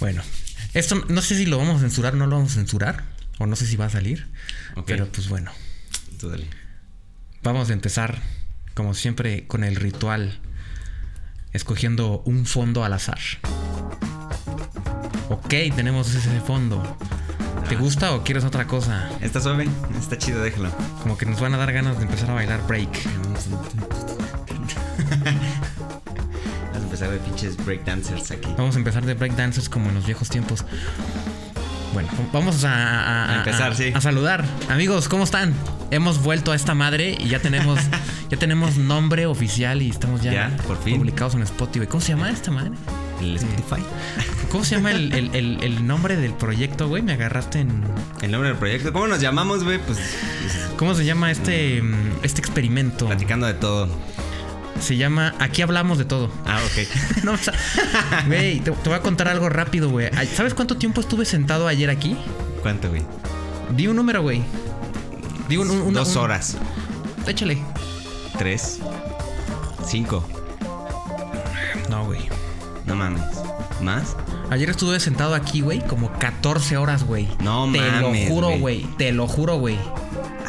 Bueno, esto no sé si lo vamos a censurar o no lo vamos a censurar. O no sé si va a salir. Pero pues bueno. Tú dale. Vamos a empezar, como siempre, con el ritual. Escogiendo un fondo al azar. Ok, tenemos ese fondo. ¿Te Ah. gusta o quieres otra cosa? Está suave, está chido, déjalo. Como que nos van a dar ganas de empezar a bailar break. Vamos a empezar de pinches breakdancers aquí. Vamos a empezar de breakdancers como en los viejos tiempos. Bueno, vamos a, a- A empezar, sí. a saludar. Amigos, ¿cómo están? Hemos vuelto a esta madre y ya tenemos ya tenemos nombre oficial y estamos ya, Ya, por fin. publicados en Spotify. ¿Cómo se llama esta madre? El Spotify. ¿Cómo se llama el, el- el- el nombre del proyecto, güey? Me agarraste en... El nombre del proyecto. ¿Cómo nos llamamos, güey? Pues ¿Cómo se llama este, mm, este experimento? platicando de todo. Se llama Aquí hablamos de todo. Ah, ok. No, o sea, güey, te, te voy a contar algo rápido, güey. ¿Sabes cuánto tiempo estuve sentado ayer aquí? ¿Cuánto, güey? Di un número, güey. Di un, un- una- Dos un- horas. Échale. Tres. Cinco. No, güey. No mames. ¿Más? Ayer estuve sentado aquí, güey, como 14 horas, güey. No te mames, lo juro, güey. güey. Te lo juro, güey.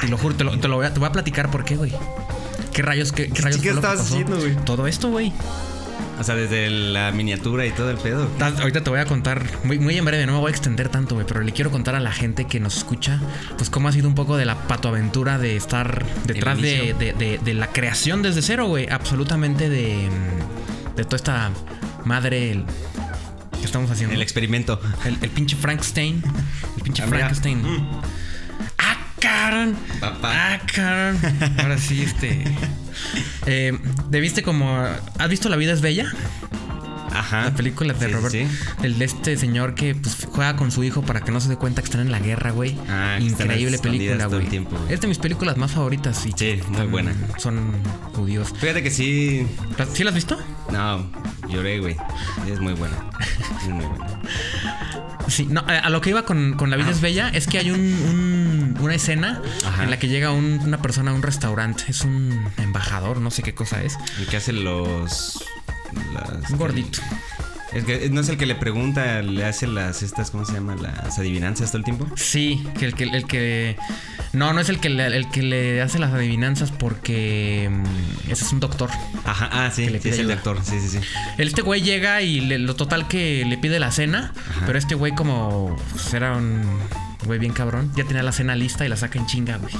Te lo juro, te lo, te lo voy, a, te voy a platicar por qué, güey. ¿Qué rayos, qué, qué rayos ¿Qué estabas haciendo, güey? Todo esto, güey. O sea, desde la miniatura y todo el pedo. Ta- Ahorita te voy a contar, muy, muy en breve, no me voy a extender tanto, güey, pero le quiero contar a la gente que nos escucha, pues cómo ha sido un poco de la patoaventura de estar detrás de, inicio. de- de- de la creación desde cero, güey, absolutamente de, mm, de toda esta madre que estamos haciendo. El experimento. El, el pinche Frankenstein. El pinche. Frankenstein. ¡Ah, cabrón! Papá. ¡Ah, cabrón! Ahora sí, este. Eh, ¿Debiste como. ¿Has visto La vida es bella? Ajá. La película de Sí, Robert. sí. El de este señor que pues, juega con su hijo para que no se dé cuenta que están en la guerra, güey. Ah, Increíble película, güey. Es de mis películas más favoritas. Y Sí, muy son- buena. Son judíos. Fíjate que sí. ¿Sí la has visto? No, lloré, güey. Es muy buena. Es muy buena. Sí, no, a a lo que iba con, con La vida es bella es que hay un, un- una escena Ajá. en la que llega un- una persona a un restaurante. Es un embajador, no sé qué cosa es. El que hace los. las- Un gordito. Es que no es el que le pregunta, le hace las estas, ¿cómo se llama? Las adivinanzas todo el tiempo. Sí, que el que el que no, no es el que le, el que le hace las adivinanzas porque mm, ese es un doctor. Ajá, ah, sí, le es el ayuda. actor, sí, sí, sí. Este güey llega y le- lo total que le pide la cena, Ajá. pero este güey como pues, era un güey bien cabrón, ya tenía la cena lista y la saca en chinga, güey.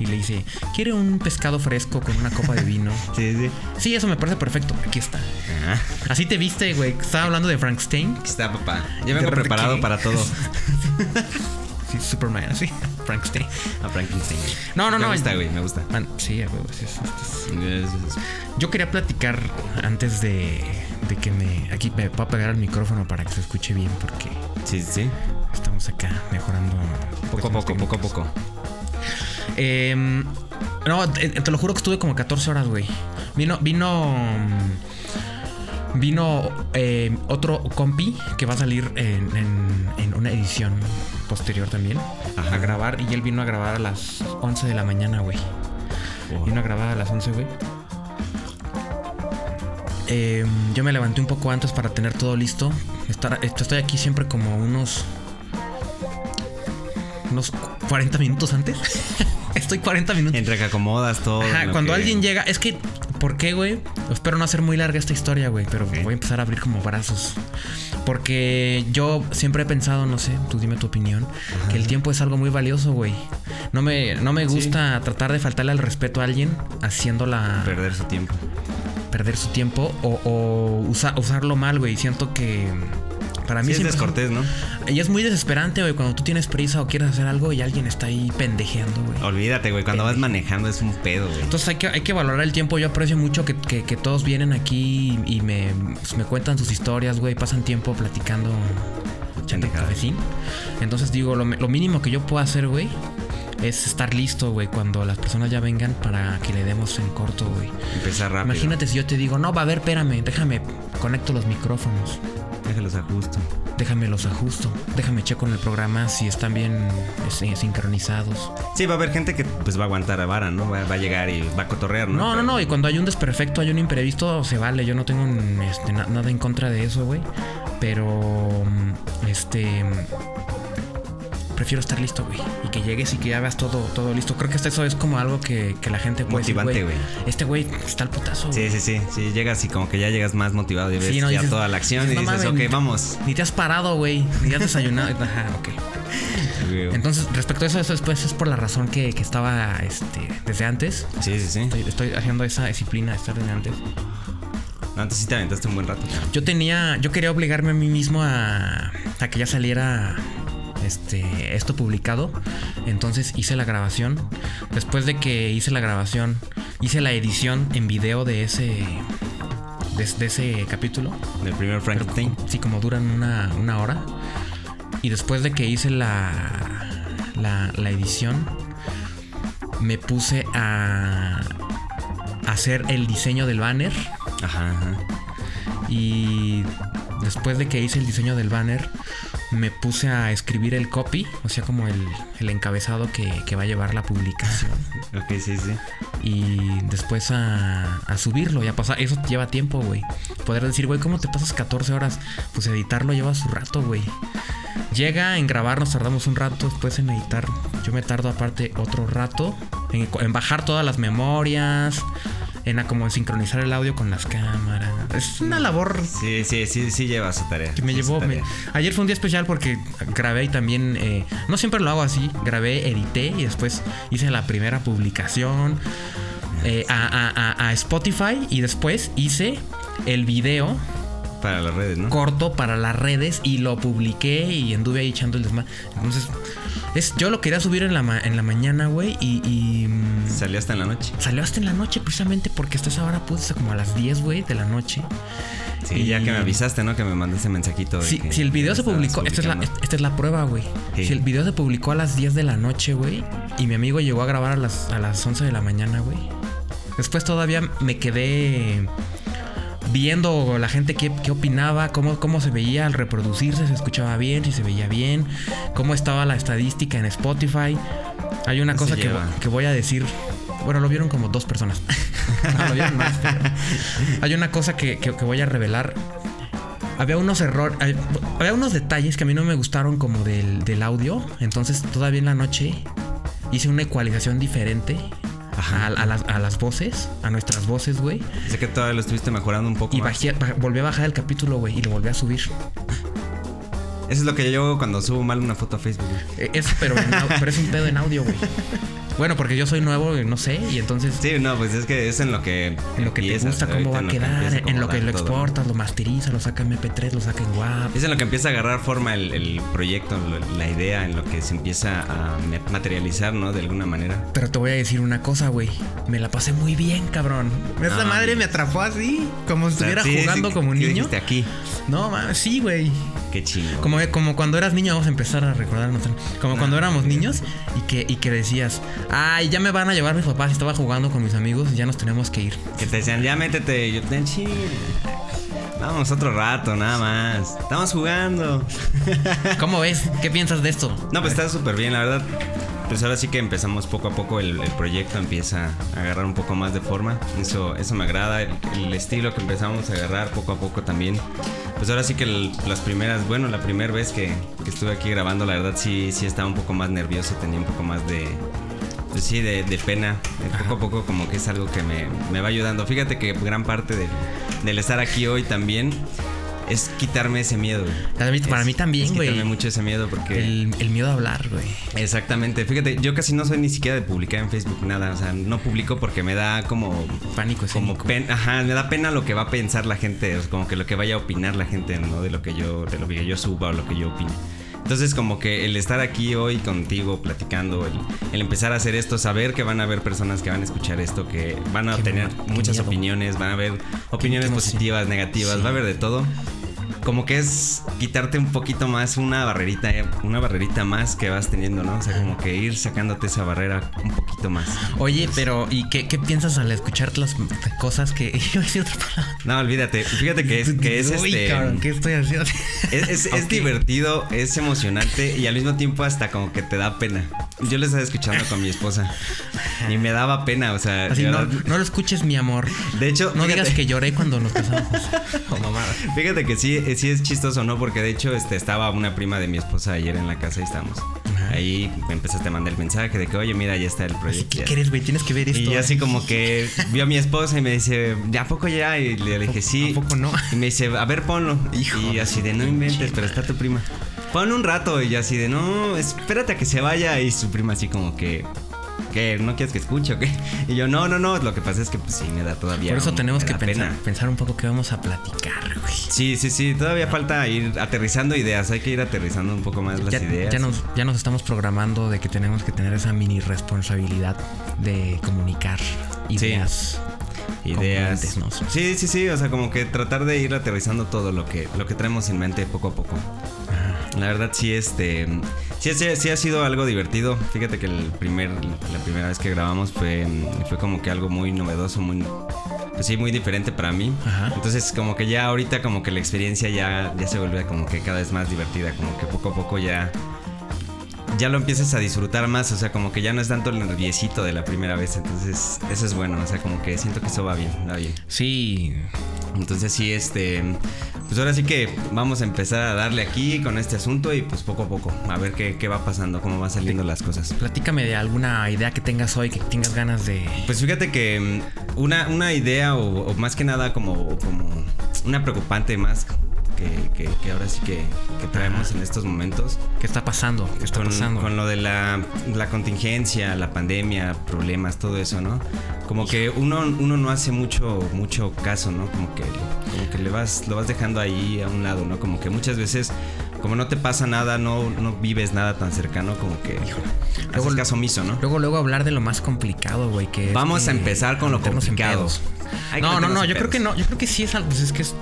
Y le dice, ¿quiere un pescado fresco con una copa de vino? Sí, sí. Sí, eso me parece perfecto. Aquí está. Ah, Así te viste, güey. Estaba hablando de Frankenstein. aquí está, papá. Ya vengo preparado para todo. Sí, Superman, así. Frankenstein. A Frankenstein. No, no, me no. gusta, güey, me gusta. Man, sí, güey. sí, sí, sí. Yo quería platicar antes de, de que me. Aquí me pueda pegar al micrófono para que se escuche bien, porque Sí, sí, sí. estamos acá mejorando. Poco a poco, poco a poco. Em, no, te, te lo juro que estuve como 14 horas, güey. Vino, vino. Vino eh, otro compi que va a salir en, en- en una edición posterior también Ajá. a grabar. Y él vino a grabar a las 11 de la mañana, güey. Vino a grabar a las 11, güey. Eh, yo me levanté un poco antes para tener todo listo. Estar, estoy aquí siempre como unos. Unos 40 minutos antes. estoy 40 minutos. Entre que acomodas todo. Ajá, cuando que- alguien llega. Es que. ¿Por qué, güey? Espero no hacer muy larga esta historia, güey. Pero voy a empezar a abrir como brazos. Porque yo siempre he pensado, no sé, tú dime tu opinión, que el tiempo es algo muy valioso, güey. No me, no me gusta tratar de faltarle al respeto a alguien haciéndola Perder su tiempo. perder su tiempo o, o usa- usarlo mal, güey. Siento que para mí Sí, es descortés, ¿no? Y es muy desesperante, güey, cuando tú tienes prisa o quieres hacer algo y alguien está ahí pendejeando, güey. Olvídate, güey. Cuando vas manejando es un pedo, güey. Entonces hay que, hay que valorar el tiempo. Yo aprecio mucho que, que- que todos vienen aquí y, y me, pues, me cuentan sus historias, güey. Pasan tiempo platicando echando cafecín. Entonces digo, lo, lo mínimo que yo puedo hacer, güey, es estar listo, güey, cuando las personas ya vengan para que le demos en corto, güey. Empezar rápido. Imagínate si yo te digo, no, va a ver, espérame, déjame, conecto los micrófonos. Déjalos a justo. Déjame los ajusto. Déjame checo en el programa si están bien eh, sincronizados. Sí, va a haber gente que pues va a aguantar a vara, ¿no? Va, va a llegar y va a cotorrear, ¿no? No, no, no. Y cuando hay un desperfecto, hay un imprevisto, se vale. Yo no tengo este, na- nada en contra de eso, güey. Pero, este, prefiero estar listo, güey. Y que llegues y que ya veas todo, todo listo. Creo que hasta eso es como algo que, que la gente puede Motivante, güey. Este güey está al putazo, Sí, sí, sí. Sí, llegas y como que ya llegas más motivado y ves Sí, no, ya dices- toda la acción dices, y "No dices, mames, ok, vamos. Ni te has parado, güey. Ni has desayunado. Ajá, ok. Entonces, respecto a eso, eso después es por la razón que, que estaba este, desde antes. Sí, sí, sí. Estoy, estoy haciendo esa disciplina de estar desde antes. No, antes sí te aventaste un buen rato. Yo tenía, yo quería obligarme a mí mismo a, a que ya saliera este, esto publicado. Entonces hice la grabación. Después de que hice la grabación, hice la edición en video de ese, de, ese capítulo. Del primer Frankenstein. sí, como duran una, una hora. Y después de que hice la, la, la edición, me puse a hacer el diseño del banner. Ajá, ajá. Y después de que hice el diseño del banner, me puse a escribir el copy, o sea, como el, el encabezado que, que va a llevar la publicación. Ok, sí, sí. Y después a, a subirlo y a pasar. Eso lleva tiempo, güey. Poder decir, güey, ¿cómo te pasas 14 horas? Pues editarlo lleva su rato, güey. Llega en grabar, nos tardamos un rato. Después en editar, yo me tardo aparte otro rato. En, en bajar todas las memorias. En como sincronizar el audio con las cámaras. Es una labor Sí, sí, sí, sí lleva su tarea. que me Sí, su llevó. me- tarea. ayer fue un día especial porque grabé y también. eh, no siempre lo hago así. Grabé, edité y después hice la primera publicación eh, a, a- a- a Spotify y después hice el video Para las redes, ¿no? corto para las redes y lo publiqué y anduve ahí echando el desmadre. Entonces, es, yo lo quería subir en la, ma- en la mañana, güey, y. y, mm, Salió hasta en la noche. Salió hasta en la noche precisamente porque hasta esa hora puse como a las 10, güey, de la noche. Sí, Y- ya que me avisaste, ¿no? Que me mandaste mensajito. de Si, que si el video se publicó, esta es, la, esta es la prueba, güey. Sí. Si el video se publicó a las 10 de la noche, güey, y mi amigo llegó a grabar a las, a las 11 de la mañana, güey. Después todavía me quedé viendo la gente qué, qué opinaba, cómo, cómo se veía al reproducirse, se escuchaba bien, si se veía bien, cómo estaba la estadística en Spotify. Hay una cosa que, que voy a decir. Bueno, lo vieron como dos personas. no, lo vieron más. pero Hay una cosa que, que- que voy a revelar. Había unos errores, había unos detalles que a mí no me gustaron como del, del audio. Entonces todavía en la noche hice una ecualización diferente Ajá. a, a las, a las voces, a nuestras voces, güey. Sé que todavía lo estuviste mejorando un poco Y más. bajé- baj- volví a bajar el capítulo, güey, y lo volví a subir. Eso es lo que yo hago cuando subo mal una foto a Facebook. güey. Eh, Eso, pero, en pero es un pedo en audio, güey. Bueno, porque yo soy nuevo, y no sé, y entonces Sí, no, pues es que es en lo que. en lo que te gusta, cómo va a ahorita en lo que quedar, en lo que lo exportas, lo masterizas, lo saca en MP3, lo saca en WAV. Es en lo que empieza a agarrar forma el, el proyecto, lo- la idea, en lo que se empieza a materializar, ¿no? De alguna manera. Pero te voy a decir una cosa, güey. Me la pasé muy bien, cabrón. Esta Ah, madre me atrapó así, como si estuviera sí, jugando sí, como un ¿qué niño. aquí? No, mames, sí, güey. Qué chingo. Como, como cuando eras niño, vamos a empezar a recordarnos. Como Ah, cuando éramos niños y que, y que decías, ay, ya me van a llevar mis papás. Estaba jugando con mis amigos y ya nos tenemos que ir. Que te decían, ya métete. Yo, "Ten, chill. Vamos otro rato, nada más. Estamos jugando. ¿Cómo ves? ¿Qué piensas de esto? No, pues está súper bien, la verdad. Pues ahora sí que empezamos poco a poco, el, el proyecto empieza a agarrar un poco más de forma. Eso, eso me agrada, el, el estilo que empezamos a agarrar poco a poco también. Pues ahora sí que el- las primeras, bueno, la primera vez que, que estuve aquí grabando, la verdad sí, sí estaba un poco más nervioso, tenía un poco más de, pues sí, de, de pena. Poco a poco como que es algo que me, me va ayudando. Fíjate que gran parte del, del estar aquí hoy también es quitarme ese miedo. Para mí- para Es- mí también, güey. quitarme mucho ese miedo porque... El, el miedo a hablar, güey. Exactamente, fíjate, yo casi no soy ni siquiera de publicar en Facebook nada, o sea, no publico porque me da como Pánico como pena, ajá, me da pena lo que va a pensar la gente, como que lo que vaya a opinar la gente, ¿no? De lo que yo de lo que yo suba o lo que yo opine. Entonces, como que el estar aquí hoy contigo platicando, el, el empezar a hacer esto, saber que van a haber personas que van a escuchar esto, que van a Qué tener muchas miedo. opiniones, van a haber opiniones qué positivas, negativas, Sí. va a haber de todo como que es quitarte un poquito más una barrerita, eh, una barrerita más que vas teniendo, ¿no? O sea, como que ir sacándote esa barrera un poquito más. Oye, pero ¿y qué, qué piensas al escuchar las cosas que iba a decir otra palabra? No, olvídate, fíjate que es, que es Uy, este. cabrón, ¿qué estoy haciendo? Es, es- divertido, es emocionante y al mismo tiempo hasta como que te da pena. Yo lo estaba escuchando con mi esposa y me daba pena, o sea, Así no, no lo escuches, mi amor. de hecho, No fíjate- digas que lloré cuando nos casamos. Oh, mamada. Fíjate que sí, sí es chistoso, ¿no? Porque de hecho este, estaba una prima de mi esposa ayer en la casa y estamos. Ahí me empezaste a mandar el mensaje de que, oye, mira, ya está el proyecto. ¿Qué quieres, güey? Tienes que ver esto. Y así como que vio a mi esposa y me dice, ¿ya poco ya? Y le dije, sí. ¿A poco no? Y me dice, a ver, ponlo. Hijo y así de, no inventes, pero está tu prima. Pon un rato y así de, no, espérate a que se vaya. Y su prima así como que, ¿qué? ¿No quieres que escuche o qué? Y yo, no, no, no, lo que pasa es que pues sí, me da todavía. Por eso tenemos que pensar, pensar un poco qué vamos a platicar, güey. Sí, sí, sí, todavía falta ir aterrizando ideas. Hay que ir aterrizando un poco más las ideas. ya nos, ya nos estamos programando de que tenemos que tener esa mini responsabilidad de comunicar ideas. ideas. congruentes, ¿no? Sí, sí, sí, o sea, como que tratar de ir aterrizando todo lo que, lo que traemos en mente poco a poco. La verdad sí, este, sí, sí, sí ha sido algo divertido. Fíjate que el primer, la primera vez que grabamos fue, fue como que algo muy novedoso, muy, pues sí, muy diferente para mí. Ajá. Entonces como que ya ahorita como que la experiencia ya, ya se vuelve como que cada vez más divertida, como que poco a poco ya ya lo empiezas a disfrutar más, o sea, como que ya no es tanto el nerviosito de la primera vez, entonces eso es bueno, o sea, como que siento que eso va bien, va bien. Sí, Entonces sí, este, pues ahora sí que vamos a empezar a darle aquí con este asunto y pues poco a poco, a ver qué, qué va pasando, cómo van saliendo las cosas. platícame de alguna idea que tengas hoy, que tengas ganas de... Pues fíjate que mm, una, una idea o, o más que nada como, como una preocupante más que, que- que ahora sí que, que traemos en estos momentos. ¿Qué está pasando? ¿Qué está con, pasando? con lo de la, la contingencia, la pandemia, problemas, todo eso, ¿no? Como que uno, uno no hace mucho, mucho caso, ¿no? Como que, como que le vas, lo vas dejando ahí a un lado, ¿no? Como que muchas veces, como no te pasa nada, no, no vives nada tan cercano, como que Luego- haces caso omiso, ¿no? Luego, luego hablar de lo más complicado, güey, que es Vamos a que empezar con lo complicado. No, no, no, yo creo que no, yo creo que sí es algo, pues es que es,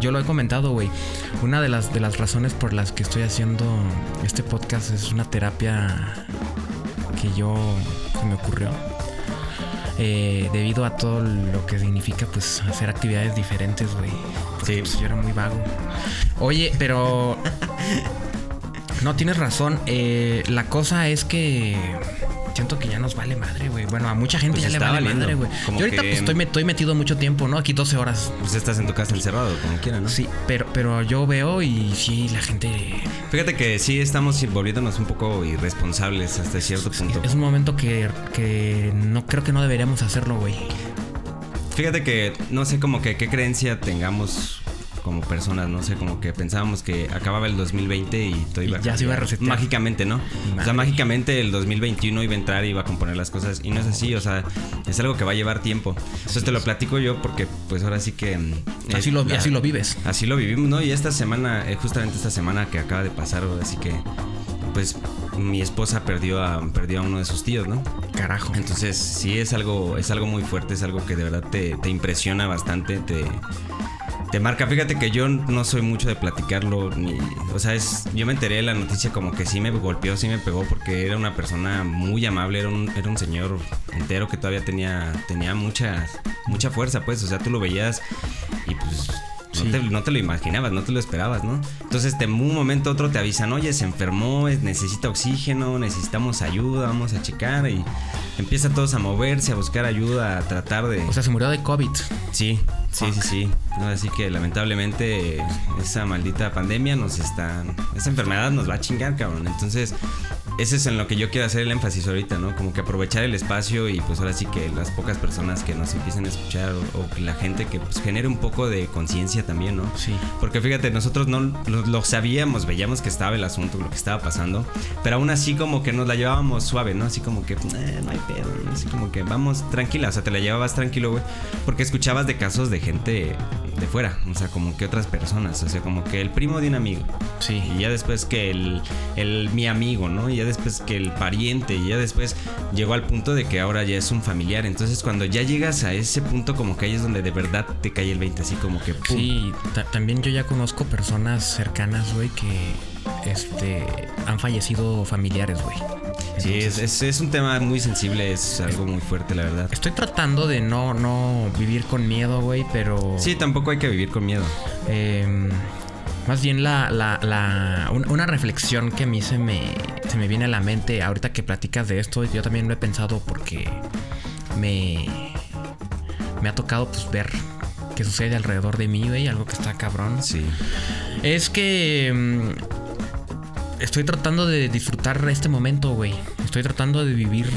yo lo he comentado, güey. Una de las, de las razones por las que estoy haciendo este podcast es una terapia que yo, se me ocurrió. Eh, debido a todo lo que significa, pues, hacer actividades diferentes, güey. Sí. pues, yo era muy vago. Oye, pero... No, tienes razón. Eh, la cosa es que... Siento que ya nos vale madre, güey. Bueno, a mucha gente Pues ya le vale valiendo. madre, güey. Yo ahorita que- pues, estoy, me- estoy metido mucho tiempo, ¿no? Aquí 12 horas. Pues estás en tu casa encerrado, como quiera, ¿no? Sí, pero, pero yo veo y sí, la gente... Fíjate que sí estamos volviéndonos un poco irresponsables hasta cierto punto. Es un momento que, que no creo que no deberíamos hacerlo, güey. Fíjate que no sé como que qué creencia tengamos como personas, no sé, como que pensábamos que acababa el 2020 y todo Y iba a ya se iba a resetear. Mágicamente, ¿no? O sea, mágicamente el 2021 iba a entrar y iba a componer las cosas y no es así, o sea, es algo que va a llevar tiempo. Entonces te lo platico yo porque pues ahora sí que... mm, Así eh, lo, la- así lo vives. Así lo vivimos, ¿no? Y esta semana, eh, justamente esta semana que acaba de pasar, así que pues mi esposa perdió a, perdió a uno de sus tíos, ¿no? Carajo. Entonces sí es algo, es algo muy fuerte, es algo que de verdad te, te impresiona bastante, te, te marca. Fíjate que yo no soy mucho de platicarlo, ni, o sea, es, yo me enteré de la noticia como que sí me golpeó, sí me pegó, porque era una persona muy amable, era un, era un señor entero que todavía tenía, tenía mucha, mucha fuerza, pues, o sea, tú lo veías y pues... No, te, no te lo imaginabas, no te lo esperabas, ¿no? Entonces, de un momento a otro te avisan, oye, se enfermó, es- necesita oxígeno, necesitamos ayuda, vamos a checar. Y empieza todos a moverse, a buscar ayuda, a tratar de. O sea, se murió de COVID. sí, sí, sí, sí. No, así que lamentablemente esa maldita pandemia nos está. Esa enfermedad nos va a chingar, cabrón. Entonces, ese es en lo que yo quiero hacer el énfasis ahorita, ¿no? Como que aprovechar el espacio y pues ahora sí que las pocas personas que nos empiecen a escuchar o, o la gente que pues genere un poco de conciencia también, ¿no? Sí. Porque fíjate, nosotros no lo, lo sabíamos, veíamos que estaba el asunto, lo que estaba pasando, pero aún así como que nos la llevábamos suave, ¿no? Así como que, "Eh, no hay pedo, ¿no? Así como que vamos tranquila, o sea, te la llevabas tranquilo, güey, porque escuchabas de casos de gente de fuera, o sea, como que otras personas, o sea, como que el primo de un amigo, Sí. y ya después que el, el mi amigo, ¿no? Y ya después que el pariente, y ya después llegó al punto de que ahora ya es un familiar. Entonces cuando ya llegas a ese punto como que ahí es donde de verdad te cae el 20, así como que ¡pum! Sí, ta- también yo ya conozco personas cercanas, güey, que este han fallecido familiares, güey. Sí, es, es un tema muy sensible, es algo muy fuerte, la verdad. Estoy tratando de no, no vivir con miedo, güey, pero. Sí, tampoco hay que vivir con miedo. eh, más bien la, la, la- un- una reflexión que a mí se me, se me viene a la mente ahorita que platicas de esto, yo también lo he pensado porque me, me ha tocado pues ver que sucede alrededor de mí, güey, algo que está cabrón. Sí. Es que mm, estoy tratando de disfrutar este momento, güey. Estoy tratando de vivir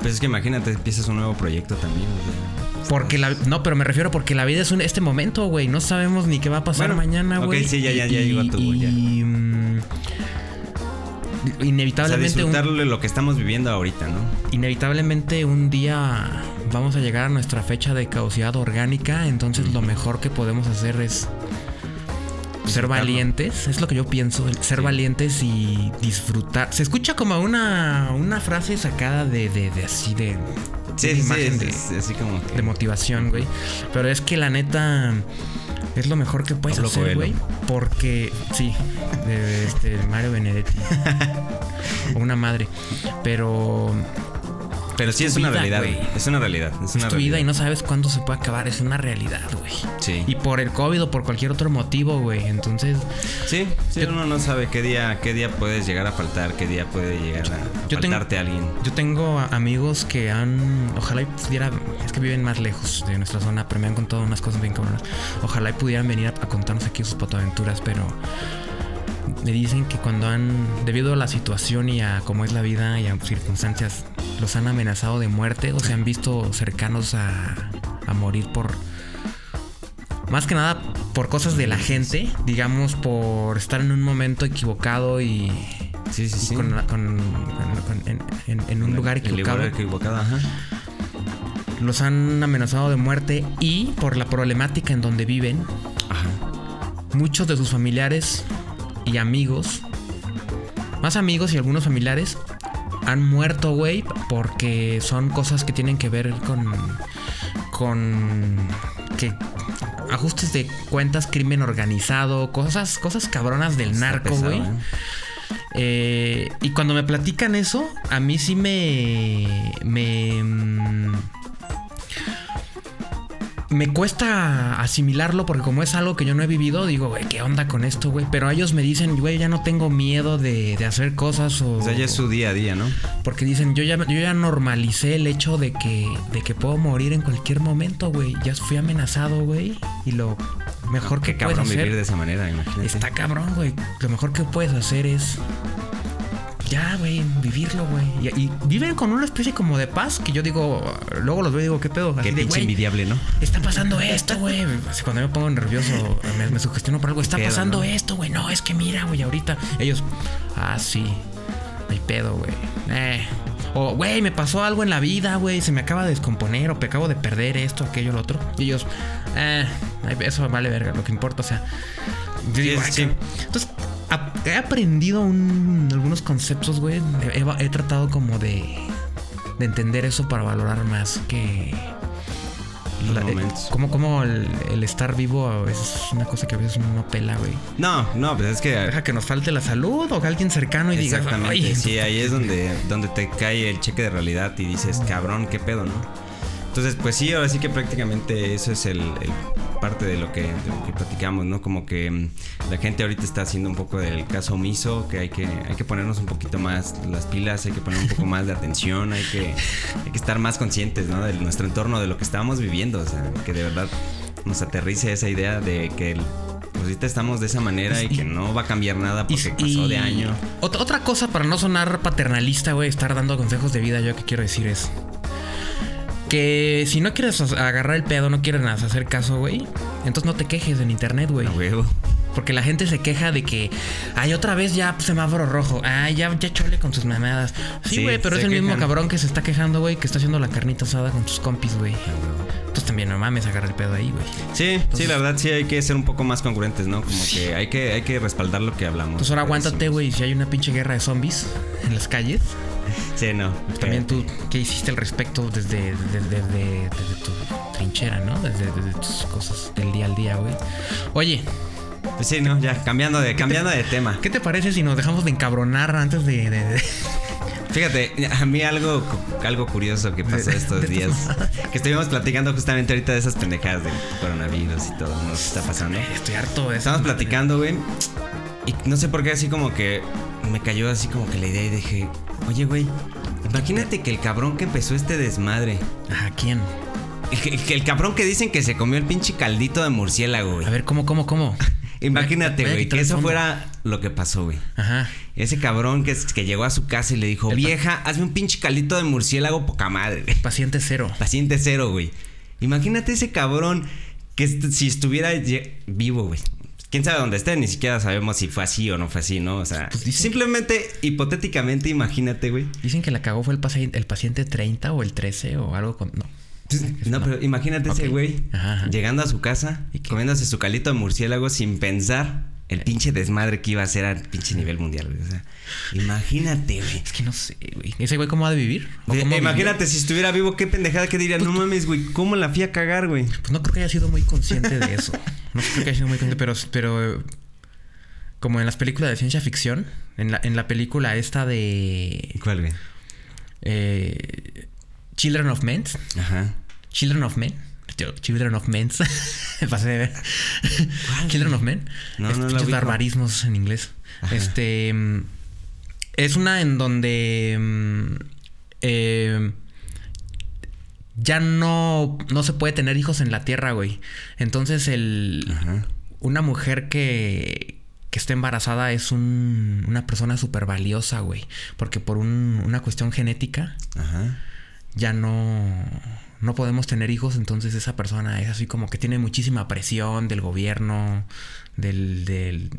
Pues es que imagínate, empiezas un nuevo proyecto también. sea, porque la no, pero me refiero porque la vida es un, este momento, güey. No sabemos ni qué va a pasar Bueno, mañana, ok, güey. sí, ya, ya, ya llegó tu- ya. y, mm, O sea, inevitablemente un- disfrutar lo que estamos viviendo ahorita, ¿no? inevitablemente un día vamos a llegar a nuestra fecha de caducidad orgánica, entonces lo mejor que podemos hacer es ser valientes, es lo que yo pienso, ser Sí. valientes y disfrutar. Se escucha como una, una frase sacada de, de, de así de, Sí, sí, sí, imagen es, de, es así como que... de motivación, güey. Pero es que la neta es lo mejor que puedes Pablo hacer, güey. Porque, sí, de este Mario Benedetti. o una madre. Pero Pero sí es una vida, realidad. Es una realidad. Es, tu vida y no sabes cuándo se puede acabar. Es una realidad, güey. Sí. Y por el COVID o por cualquier otro motivo, güey. Entonces, Sí, sí, Yo- uno no sabe qué día, qué día puedes llegar a faltar, qué día puede llegar a Yo tengo- faltarte alguien. yo tengo a- amigos que han. Ojalá y pudiera. Es que viven más lejos de nuestra zona, pero me han contado unas cosas bien cabronas. Ojalá y pudieran venir a, a contarnos aquí sus patoaventuras, pero. Me dicen que cuando han. Debido a la situación y a cómo es la vida y a circunstancias, los han amenazado de muerte o se han visto cercanos a, a morir por. Más que nada por cosas de la gente, digamos, por estar en un momento equivocado y Sí, sí, sí. con, con- con- con- en, en- en un lugar equivocado. lugar equivocado, ajá. Los han amenazado de muerte y por la problemática en donde viven, Ajá. muchos de sus familiares y amigos, más amigos y algunos familiares, han muerto, güey, porque son cosas que tienen que ver con. con. que. ajustes de cuentas, crimen organizado, cosas, cosas cabronas del Está narco, güey. ¿eh? Eh, y cuando me platican eso, a mí sí me. me. Me cuesta asimilarlo porque como es algo que yo no he vivido, digo, güey, ¿qué onda con esto, güey? Pero ellos me dicen, güey, ya no tengo miedo de, de hacer cosas o... O sea, ya es su día a día, ¿no? Porque dicen, yo ya, yo ya normalicé el hecho de que, de que puedo morir en cualquier momento, güey. Ya fui amenazado, güey. Y lo mejor que puedes cabrón hacer... vivir de esa manera, imagínate. Está cabrón, güey. Lo mejor que puedes hacer es. Ya, güey, vivirlo, güey. Y, y viven con una especie como de paz que yo digo. Luego los veo y digo, ¿qué pedo? Así Qué pinche envidiable, ¿no? está pasando esto, güey. Así cuando me pongo nervioso, me, me sugestiono por algo. Está Pedo, pasando ¿no? esto, güey. No, es que mira, güey, ahorita. Ellos, ah, sí. Hay pedo, güey. Eh. O, güey, me pasó algo en la vida, güey. Se me acaba de descomponer o me acabo de perder esto, aquello, lo otro. Y ellos, eh, eso vale verga, lo que importa, o sea. Yo digo, Sí, sí. Entonces, he aprendido un- algunos conceptos, güey. He, he tratado como de, de entender eso para valorar más que. La- eh, como, como el, el estar vivo es una cosa que a veces no pela, güey. No, no, pues es que Deja que nos falte la salud o que alguien cercano y diga, Exactamente, "Ay, sí, ahí es donde, donde te cae el cheque de realidad y dices, cabrón, qué pedo, ¿no? Entonces, pues sí, ahora sí que prácticamente eso es el, el parte de lo que, de lo que platicamos, ¿no? Como que mm, la gente ahorita está haciendo un poco del caso omiso, que hay que, hay que ponernos un poquito más las pilas, hay que poner un poco más de atención, hay que, hay que estar más conscientes, ¿no? De nuestro entorno, de lo que estábamos viviendo, o sea, que de verdad nos aterrice esa idea de que el- pues ahorita estamos de esa manera y, Y- que no va a cambiar nada Y- porque pasó de y año. Otra, otra cosa para no sonar paternalista, güey, estar dando consejos de vida, yo que quiero decir es si no quieres agarrar el pedo, no quieres hacer caso, güey, entonces no te quejes en internet, güey. Huevo. Porque la gente se queja de que, ay, otra vez ya semáforo rojo, ay, ya, ya chole con sus mamadas. Sí, Sí, güey, pero es el mismo cabrón que se está quejando, güey, que está haciendo la carnita asada con sus compis, güey. Entonces también no mames, agarra el pedo ahí, güey. Sí, sí, la verdad sí hay que ser un poco más congruentes, ¿no? Como que hay que, hay que respaldar lo que hablamos. Entonces ahora aguántate, güey, si hay una pinche guerra de zombies en las calles. Sí, no. También tú, ¿qué hiciste al respecto desde, desde, desde- desde tu trinchera, ¿no? Desde, desde tus cosas del día al día, güey. Oye, Pues sí, no, ya, cambiando de, cambiando de tema. ¿qué te parece si nos dejamos de encabronar antes de... de- de- Fíjate, a mí algo, algo curioso que pasó De- estos de- días. Que estuvimos platicando justamente ahorita de esas pendejadas del coronavirus y todo, ¿no? ¿Qué está pasando? Estoy harto de eso. Estamos platicando, güey. Y no sé por qué así como que me cayó así como que la idea y dije, oye, güey, imagínate que el cabrón que empezó este desmadre ¿A quién? El, el- el cabrón que dicen que se comió el pinche caldito de murciélago, güey. A ver, ¿cómo, cómo, cómo? Imagínate, güey, que eso fuera lo que pasó, güey. Ajá. Ese cabrón que, que llegó a su casa y le dijo, vieja, hazme un pinche caldito de murciélago poca madre, güey. Paciente cero. Paciente cero, güey. Imagínate ese cabrón que si estuviera vivo, güey. Quién sabe dónde esté, ni siquiera sabemos si fue así o no fue así, ¿no? O sea, Pues simplemente, hipotéticamente, imagínate, güey. Dicen que la cagó fue el, paci- el paciente 30 o el 13 o algo con... No. No, pero imagínate ese güey Ajá, ajá. llegando a su casa, ¿Y comiéndose su calito de murciélago sin pensar el pinche desmadre que iba a hacer al pinche nivel mundial, güey. O sea, imagínate, güey. Es que no sé, güey. ¿Ese güey cómo ha de vivir? ¿O De- cómo imagínate si estuviera vivo, qué pendejada que diría, no mames, güey, ¿cómo la fui a cagar, güey? Pues no creo que haya sido muy consciente de eso. No creo que haya sido muy consciente, pero... pero como en las películas de ciencia ficción, en la, en la película esta de ¿Cuál, güey? eh, Children of Men, Ajá. Children of Men, Children of Men, me pasé de ver. Children of Men, No, Es no la barbarismos en inglés. Ajá. Este mm, es una en donde mm, eh, ya no, no se puede tener hijos en la tierra, güey. Entonces el Ajá. una mujer que, que esté embarazada es un- una persona súper valiosa, güey. Porque por un- una cuestión genética Ajá. ya no, no podemos tener hijos. Entonces esa persona es así como que tiene muchísima presión del gobierno, del, del,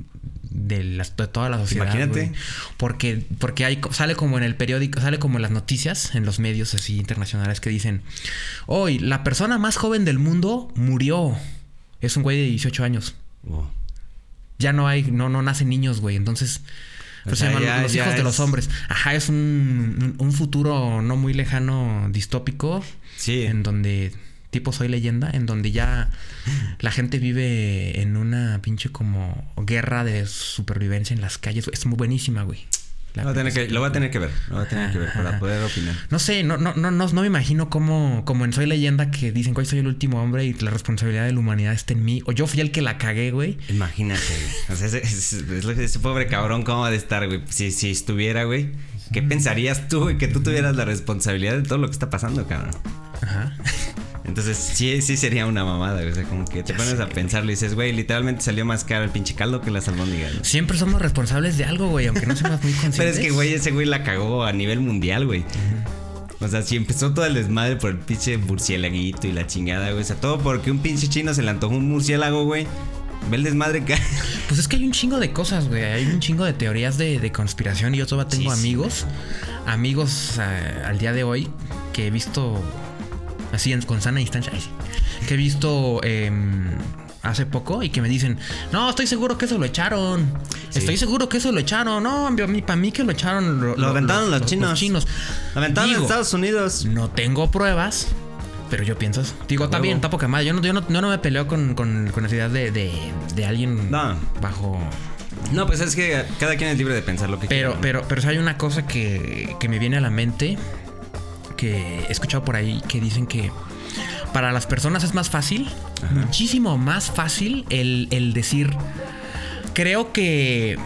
de, toda la sociedad. Imagínate. Porque, porque hay, sale como en el periódico, sale como en las noticias, en los medios así internacionales que dicen, hoy la persona más joven del mundo murió. Es un güey de 18 años Wow. ya no hay, no, no nacen niños, güey. Entonces, O sea, se llaman ya- los ya hijos de los hombres. Ajá, es un, un futuro no muy lejano, distópico, Sí. en donde, tipo Soy leyenda, en donde ya la gente vive en una pinche como guerra de supervivencia en las calles. Es muy buenísima, güey. La Lo voy, a tener que, lo voy a tener que ver. Lo voy a tener que ver para Ajá. poder opinar. No sé, no, no, no, no, no me imagino cómo, como en Soy leyenda que dicen que hoy soy el último hombre y la responsabilidad de la humanidad está en mí. O yo fui el que la cagué, güey. Imagínate, güey. O sea, ese pobre cabrón, ¿cómo va de estar, güey? Si, si estuviera, güey. ¿Qué pensarías tú, güey? Que tú tuvieras la responsabilidad de todo lo que está pasando, cabrón. Ajá. Entonces, sí, sí sería una mamada, güey. O sea, como que te Ya pones sé, a pensarlo y dices, güey, literalmente salió más caro el pinche caldo que las albóndigas. ¿no? Siempre somos responsables de algo, güey, aunque no seamos muy conscientes. Pero es que, güey, ese güey la cagó a nivel mundial, güey. O sea, si empezó todo el desmadre por el pinche murciélaguito y la chingada, güey. O sea, todo porque un pinche chino se le antojó un murciélago, güey. Ve el desmadre que... Pues es que hay un chingo de cosas, güey. Hay un chingo de teorías de, de conspiración y yo todavía tengo Sí, sí. amigos, amigos eh, al día de hoy que he visto así en- con sana distancia, ay, sí, que he visto em, hace poco y que me dicen, no, estoy seguro que eso lo echaron. Sí. Estoy seguro que eso lo echaron. No, para mí que lo echaron. Lo, Lo aventaron los chinos. chinos. La ventana en Estados Unidos. No tengo pruebas. Pero yo pienso, eso. digo, está bien, está poca madre. Yo no, yo no, yo no me peleo con, con, con esa idea de, de, de alguien No. bajo No, pues es que cada quien es libre de pensar lo que Pero, pero, pero si hay una cosa que, que me viene a la mente que he escuchado por ahí que dicen que para las personas es más fácil, muchísimo más fácil el, el decir, creo que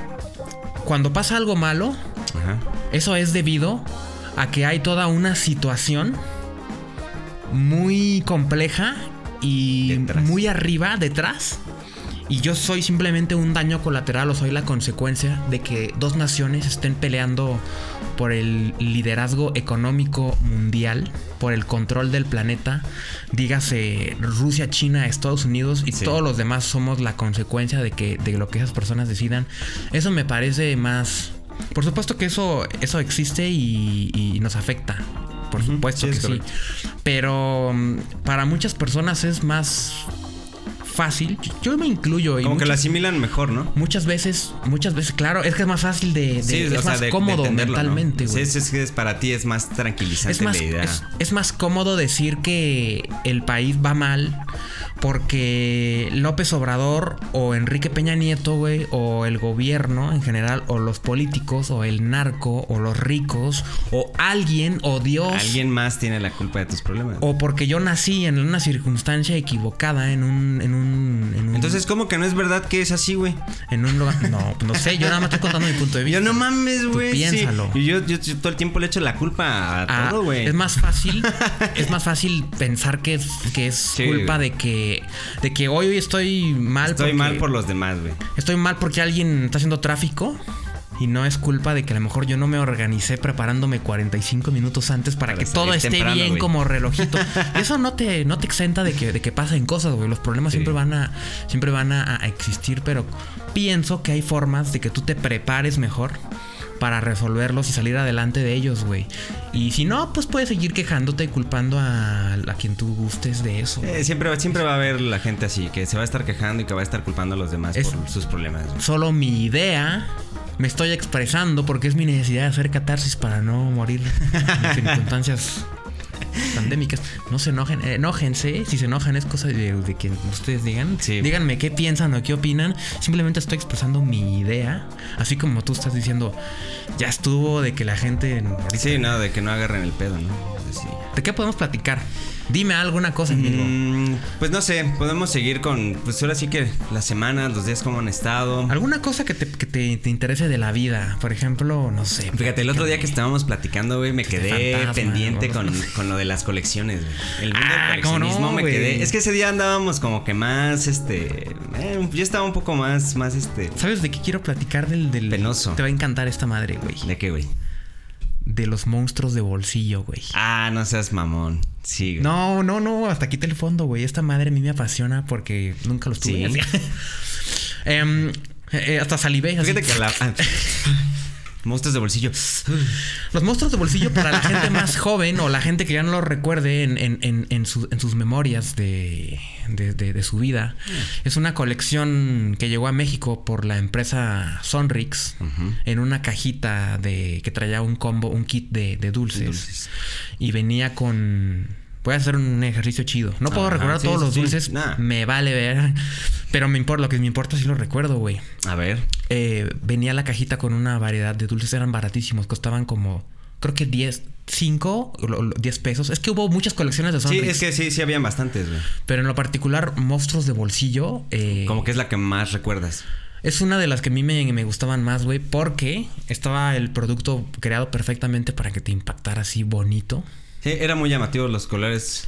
cuando pasa algo malo, Ajá. eso es debido a que hay toda una situación muy compleja y Detrás. muy arriba detrás. Y yo soy simplemente un daño colateral o soy la consecuencia de que dos naciones estén peleando por el liderazgo económico mundial, por el control del planeta, dígase Rusia, China, Estados Unidos y Sí. todos los demás somos la consecuencia de que de lo que esas personas decidan. Eso me parece más por supuesto que eso, eso existe y, y nos afecta. Por supuesto sí, que sí. correcto. Pero mm, para muchas personas es más fácil. Yo me incluyo. y Como que lo muchas, asimilan mejor, ¿no? muchas veces, muchas veces, claro, es que es más fácil de, de- Sí, es sea, más de cómodo mentalmente, Sí, güey. es, es es para ti es más tranquilizante Es más, la idea. es, es más cómodo decir que el país va mal porque López Obrador o Enrique Peña Nieto, güey, o el gobierno en general, o los políticos, o el narco, o los ricos, o alguien, o Dios. Alguien más tiene la culpa de tus problemas. O porque yo nací en una circunstancia equivocada, en un. En un, en un Entonces, ¿cómo que no es verdad que es así, güey? En un lugar. No, no sé, yo nada más estoy contando mi punto de vista. Yo no mames, güey. sí. piénsalo. Y yo, yo, yo todo el tiempo le echo la culpa a Ah, todo, güey. es más fácil es más fácil pensar que es, que es Sí, culpa de que de que hoy estoy mal Estoy porque- mal por los demás, güey. estoy mal porque alguien está haciendo tráfico y no es culpa de que a lo mejor yo no me organicé preparándome 45 minutos antes para, Para que todo esté temprano, bien güey. como relojito. Eso no te, no te exenta de que, de que pasen cosas, güey. Los problemas Sí. siempre van a siempre van a, a existir, pero pienso que hay formas de que tú te prepares mejor para resolverlos y salir adelante de ellos, güey. Y si no, pues puedes seguir quejándote y culpando a, a quien tú gustes de eso. Eh, siempre, siempre va a haber la gente así, que se va a estar quejando y que va a estar culpando a los demás Es- por sus problemas. Solo mi idea me estoy expresando porque es mi necesidad de hacer catarsis para no morir en circunstancias pandémicas. No se enojen, eh, enójense. Si se enojan es cosa de, de que ustedes digan. Sí. Díganme qué piensan o qué opinan. Simplemente estoy expresando mi idea. Así como tú estás diciendo, ya estuvo de que la gente... ahorita- Sí, no, de que no agarren el pedo, ¿no? Sí. ¿De qué podemos platicar? Dime alguna cosa, amigo. Mm, pues no sé, podemos seguir con, pues ahora sí que las semanas, los días cómo han estado. ¿Alguna cosa que, te, que te- te interese de la vida? Por ejemplo, no sé. Fíjate, el otro día que estábamos platicando, güey, me quedé fantasma, pendiente con, con lo de las colecciones, güey. El mundo Ah, del ¿cómo no, coleccionismo me quedé. Es que ese día andábamos como que más, este. eh, yo estaba un poco más, más, este. ¿Sabes de qué quiero platicar del, del... Penoso. Te va a encantar esta madre, güey. ¿De qué, güey? De los monstruos de bolsillo, güey. Ah, no seas mamón. Sí, güey. No, no, no, hasta quita el fondo, güey. Esta madre a mí me apasiona porque nunca los tuve. Sí. Em, eh, hasta salivé. así. Que la. monstruos de bolsillo. Los monstruos de bolsillo para la gente más joven o la gente que ya no lo recuerde en, en- en- en su- en sus memorias de, de- de- de su vida. Es una colección que llegó a México por la empresa Sonrix en una cajita de que traía un combo, un kit de, de dulces. Dulces. Y venía con... Voy a hacer un ejercicio chido. No puedo Ajá, recordar sí, todos sí, los sí. dulces. Nah. Me vale ver. Pero me importa, lo que me importa sí lo recuerdo, güey. A ver. Eh, venía la cajita con una variedad de dulces, eran baratísimos, costaban como, creo que 10, 5, o lo- lo- 10 pesos. Es que hubo muchas colecciones de Sí, Sonrix, es que sí, sí habían bastantes, güey. pero en lo particular, monstruos de bolsillo. eh, Como que es la que más recuerdas. Es una de las que a mí me, me gustaban más, güey, porque estaba el producto creado perfectamente para que te impactara así bonito. Era muy llamativo los colores.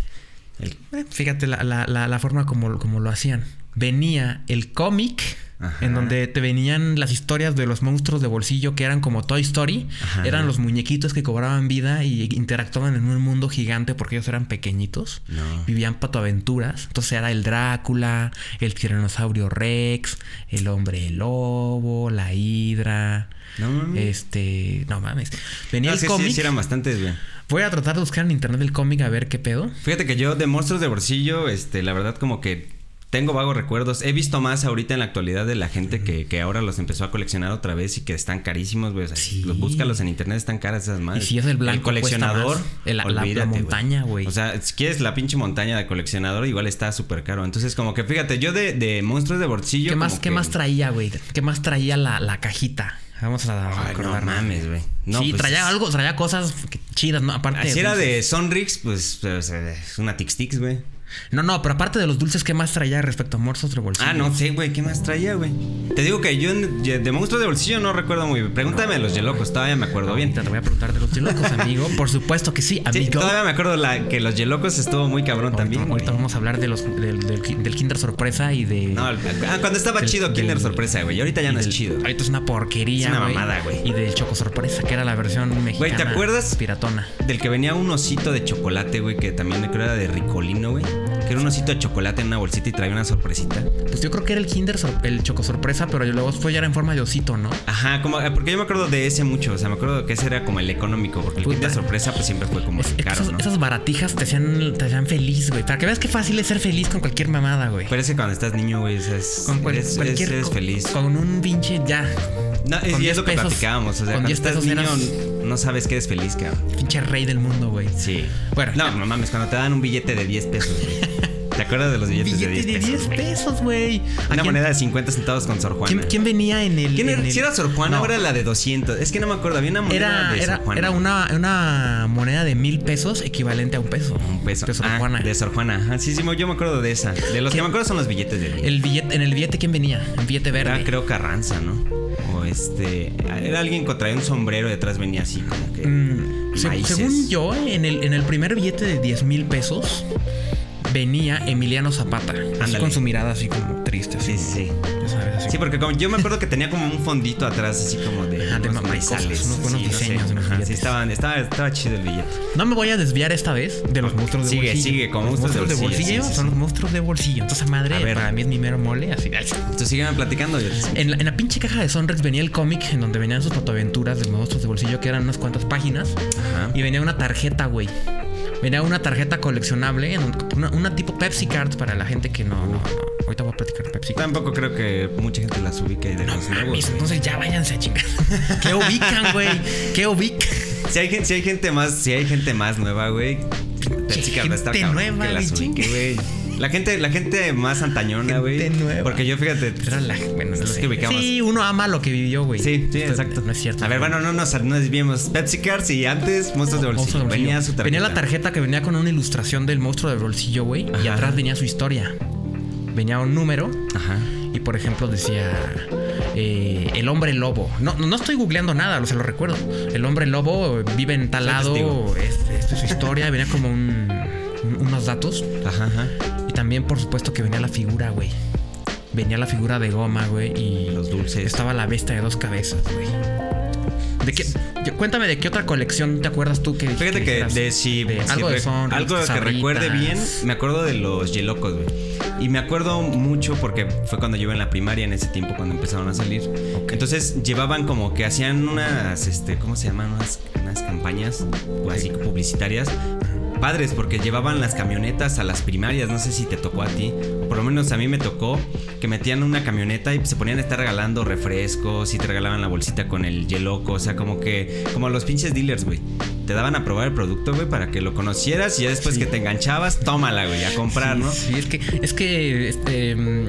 El- Eh, Fíjate la, la- la- la forma como, como lo hacían. Venía el cómic, Ajá. en donde te venían las historias de los monstruos de bolsillo que eran como Toy Story. Ajá. Eran los muñequitos que cobraban vida y interactuaban en un mundo gigante porque ellos eran pequeñitos. No. Vivían patoaventuras. Entonces era el Drácula, el tiranosaurio Rex, el hombre lobo, la hidra. No mames. Este, no mames. Venía No, el sí, cómic. sí eran bastantes, güey. Voy a tratar de buscar en internet el cómic a ver qué pedo. Fíjate que yo de monstruos de bolsillo, este, la verdad como que tengo vagos recuerdos. He visto más ahorita en la actualidad de la gente que, que ahora los empezó a coleccionar otra vez y que están carísimos, güey. O sea, Sí. Los búscalos en internet, están caras esas madres. Y si es el blanco, El coleccionador, más. El- la- montaña, güey. O sea, si quieres la pinche montaña de coleccionador, igual está súper caro. Entonces, como que fíjate, yo de, de monstruos de bolsillo. ¿Qué más, como ¿qué que- más traía, güey? ¿Qué más traía la, la cajita? Vamos a Ay, no mames, güey. No, sí, pues, traía algo, traía cosas chidas, ¿no? Aparte Si era dulces. de Sonrix, pues, pues, es una Tix Tix, güey. No, no, pero aparte de los dulces, ¿qué más traía respecto a monstruos de bolsillo? Ah, no sé, güey, ¿qué más traía, güey? Te digo que yo de monstruos de bolsillo no recuerdo muy bien. Pregúntame de los yelocos, todavía me acuerdo bien. Te voy a preguntar de los yelocos, amigo. Por supuesto que sí, Sí, amigo. todavía me acuerdo la, que los yelocos estuvo muy cabrón Ahorita, también. güey. ahorita vamos a hablar de los, del, del, del Kinder Sorpresa y de. No, el- ah, cuando estaba del- chido Kinder Sorpresa, güey. Y ahorita ya no es chido. Ahorita es una porquería. Es una mamada, güey. Y del Choco Sorpresa, que era la versión mexicana. ¿te acuerdas? Piratona. Del que venía un osito de chocolate, güey, que también creo era de Ricolino, güey. Que era un osito de chocolate en una bolsita y traía una sorpresita. Pues yo creo que era el Kinder, el Choco Sorpresa, pero luego fue ya era en forma de osito, ¿no? Ajá, como, eh, porque yo me acuerdo de ese mucho. O sea, me acuerdo que ese era como el económico. Porque el Puta. Kinder Sorpresa, pues siempre fue como Es- caro, esas, ¿no? esas baratijas te hacían, te hacían feliz, güey. Para que veas qué fácil es ser feliz con cualquier mamada, güey. Pero es que cuando estás niño, güey, es, Con cual- eres, cualquier eres feliz. Con un pinche ya. No, es, y 10 es lo que pesos- platicábamos. O sea, con cuando 10 estás pesos niño, no sabes que eres feliz, cabrón. Pinche rey del mundo, güey. Sí. Bueno, No, no mames, cuando te dan un billete de 10 pesos, güey. Te ¿Te acuerdas de los billetes, de 10 pesos? de 10 pesos, güey. ¿A Una moneda de 50 centavos con Sor Juana. ¿Quién, quién venía en el. ¿Quién en era? el- Si era Sor Juana No, o era la de 200. Es que no me acuerdo. Había una moneda Era, de era, Sor Juana. era una, una moneda de mil pesos equivalente a un peso. Un peso. De Sor Ah, Juana. De Sor Juana. Ajá, sí, sí, yo me acuerdo de esa. De los que me acuerdo son los billetes de 10. El billete, en el billete, ¿quién venía? En billete verde. Era creo Carranza, ¿no? Este. Era alguien que traía un sombrero y detrás venía así como que. Mm, se- según yo, en el, en el primer billete de 10 mil pesos venía Emiliano Zapata. Así con su mirada así como triste. Así, Sí, sí, sí. Ya sabes, así Sí, porque como yo me acuerdo que tenía como un fondito atrás, así como de, Ajá, de unos ma- de cosas, maizales. unos buenos Sí, no sé. diseños Ajá, sí, estaban, estaba, estaba chido el billete. No me voy a desviar esta vez de los monstruos de Sigue, bolsillo. sigue, como Los monstruos de bolsillo, son los monstruos de bolsillo. Entonces, madre, A ver. para mí es mi mero mole. Así. Entonces sigan platicando. yo- En la, en la pinche caja de Sonrex venía el cómic en donde venían sus fotoaventuras de monstruos de bolsillo, que eran unas cuantas páginas. Ajá. Y venía una tarjeta, güey. Venía una tarjeta coleccionable, en un- una, una tipo Pepsi Card para la gente que no, no, no. Ahorita voy a platicar Pepsi Card. Tampoco creo que mucha gente las ubique de los nuevos. Mames, güey. entonces ya váyanse a chingar. ¿Qué ubican, güey? ¿Qué ubican? Si hay, gente, si hay gente más, si hay gente más nueva, güey. Pepsi Card va a estar nueva, que las ubique, güey. La gente, la gente más antañona, güey. Porque yo fíjate. Era la, bueno, no Los sé. que ubicamos. Sí, uno ama lo que vivió, güey. Sí, exacto. No es cierto. A ver, bueno, no nos, no desviemos. Pepsi Cards y antes Monstruos de Bolsillo. Monstruo de bolsillo. Venía su tarjeta. Venía la tarjeta que venía con una ilustración del monstruo de bolsillo, güey. Y atrás venía su historia. Venía un número Ajá. y, por ejemplo, decía eh, el hombre lobo. No, no estoy googleando nada, lo se lo recuerdo. El hombre lobo vive en tal lado. testigo. Esta es su historia. Venía como un- un- unos datos. Ajá, ajá. También, por supuesto, que venía la figura, güey. Venía la figura de goma, güey. Y Los dulces. estaba la bestia de dos cabezas, güey. ¿De qué? Cuéntame de qué otra colección te acuerdas tú que Fíjate que dijeras? de si, de si algo de Sonrix, algo que Sabritas. recuerde bien, me acuerdo de los Yelocos, güey. Y me acuerdo mucho porque fue cuando yo iba en la primaria en ese tiempo cuando empezaron a salir. Entonces llevaban como que hacían unas este, ¿cómo se llaman? Unas, unas campañas o así publicitarias. Padres, porque llevaban las camionetas a las primarias, no sé si te tocó a ti, o por lo menos a mí me tocó que metían una camioneta y se ponían a estar regalando refrescos y te regalaban la bolsita con el yeloco, o sea, como que, como los pinches dealers, güey. Te daban a probar el producto, güey, para que lo conocieras y ya después que te enganchabas, tómala, güey, a comprar, Sí, ¿no? Sí, es que, es que, este, mm,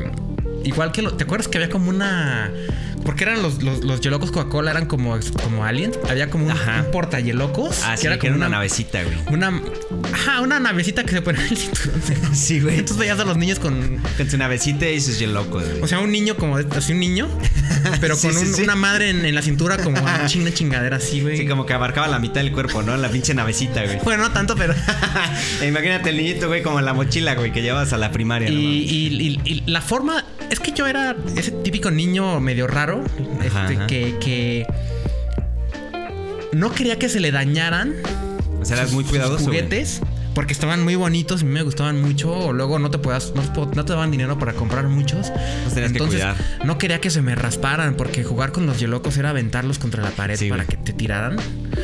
igual que lo, ¿te acuerdas que había como una, porque eran los, los, los Yelocos Coca-Cola, eran como, como aliens, había como un, un porta Yelocos, Ah, sí, era que era como una navecita, güey. una, ajá, una navecita que se ponía en el cinturón. Sí, güey. Entonces veías a los niños con, Con su navecita y sus yelocos, güey. o sea, un niño como, así un niño, pero con sí, un- sí. una madre en, en la cintura como una chinga chingadera así, güey. Sí, como que abarcaba la mitad del cuerpo, ¿no? La pinche navecita, güey. Bueno, no tanto, pero... Imagínate el niñito, güey, como la mochila, güey, que llevas a la primaria, Y, ¿no? mames? y- y- y la forma. Es que yo era ese típico niño medio raro. Ajá, este, ajá. Que, que. No quería que se le dañaran O sea, eras muy sus cuidadoso. güey. juguetes. Porque estaban muy bonitos y me gustaban mucho. O luego no te podías, no, no te daban dinero para comprar muchos. Los tenías que Entonces, cuidar. no quería que se me rasparan. Porque jugar con los yelocos era aventarlos contra la pared Sí, para güey. que te tiraran.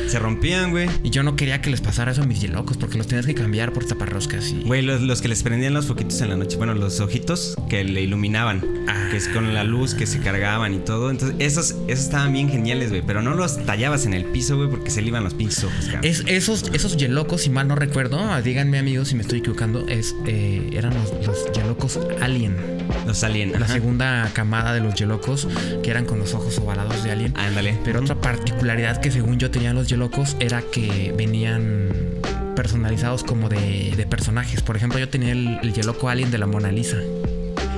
Se rompían, güey. Y yo no quería que les pasara eso a mis yelocos. Porque los tenías que cambiar por taparroscas. Y... Güey, los, los que les prendían los foquitos en la noche, bueno, los ojitos que le iluminaban, Ah. que es con la luz que se cargaban y todo. Entonces, esos, esos estaban bien geniales, güey. Pero no los tallabas en el piso, güey, porque se le iban los pinches ojos. Es, esos, esos yelocos, si mal no recuerdo, ah, díganme amigos si me estoy equivocando, es, eh, eran los, los yelocos Alien. Los alien. La ajá. segunda camada de los yelocos, que eran con los ojos ovalados de Alien. Ándale. Pero otra particularidad que según yo tenían los yelocos era que venían personalizados como de, de personajes. Por ejemplo, yo tenía el, el yeloco Alien de la Mona Lisa.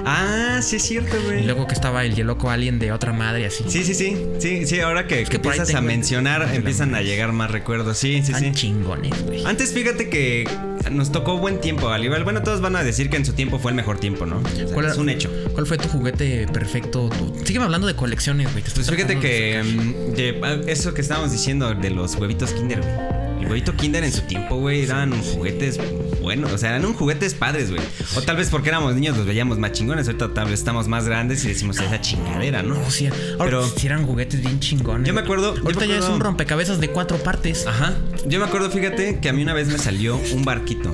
Ah, sí es cierto, Y güey. luego que estaba el yeloco Alien de otra madre así. Sí, sí, sí. Sí, sí, ahora que, Es que empiezas a mencionar, el empiezan a llegar más recuerdos. Sí, sí, Están sí. chingones, güey. Antes fíjate que nos tocó buen tiempo, al igual. Bueno, todos van a decir que en su tiempo fue el mejor tiempo, ¿no? O sea, ¿Cuál es un hecho. ¿Cuál fue tu juguete perfecto? Tu- Sígueme hablando de colecciones, güey. Pues fíjate que mm, de- ah, eso que estábamos diciendo de los huevitos Kinder, güey. El huevito Kinder en su tiempo, güey, eran juguetes buenos, o sea, eran un juguetes padres, güey. O tal vez porque éramos niños los veíamos más chingones, ahorita tal vez estamos más grandes y decimos esa chingadera, ¿no? Sí. Ahora Pero- sí eran juguetes bien chingones. Yo me acuerdo- Ahorita me ya es un rompecabezas de cuatro partes Ajá. Yo me acuerdo, fíjate, que a mí una vez me salió un barquito.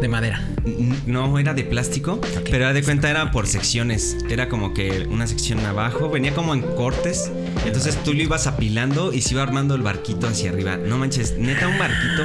De madera. No era de plástico, pero de cuenta era por secciones. Era como que una sección abajo, venía como en cortes. Entonces tú lo ibas apilando y se iba armando el barquito hacia arriba. No manches, neta, un barquito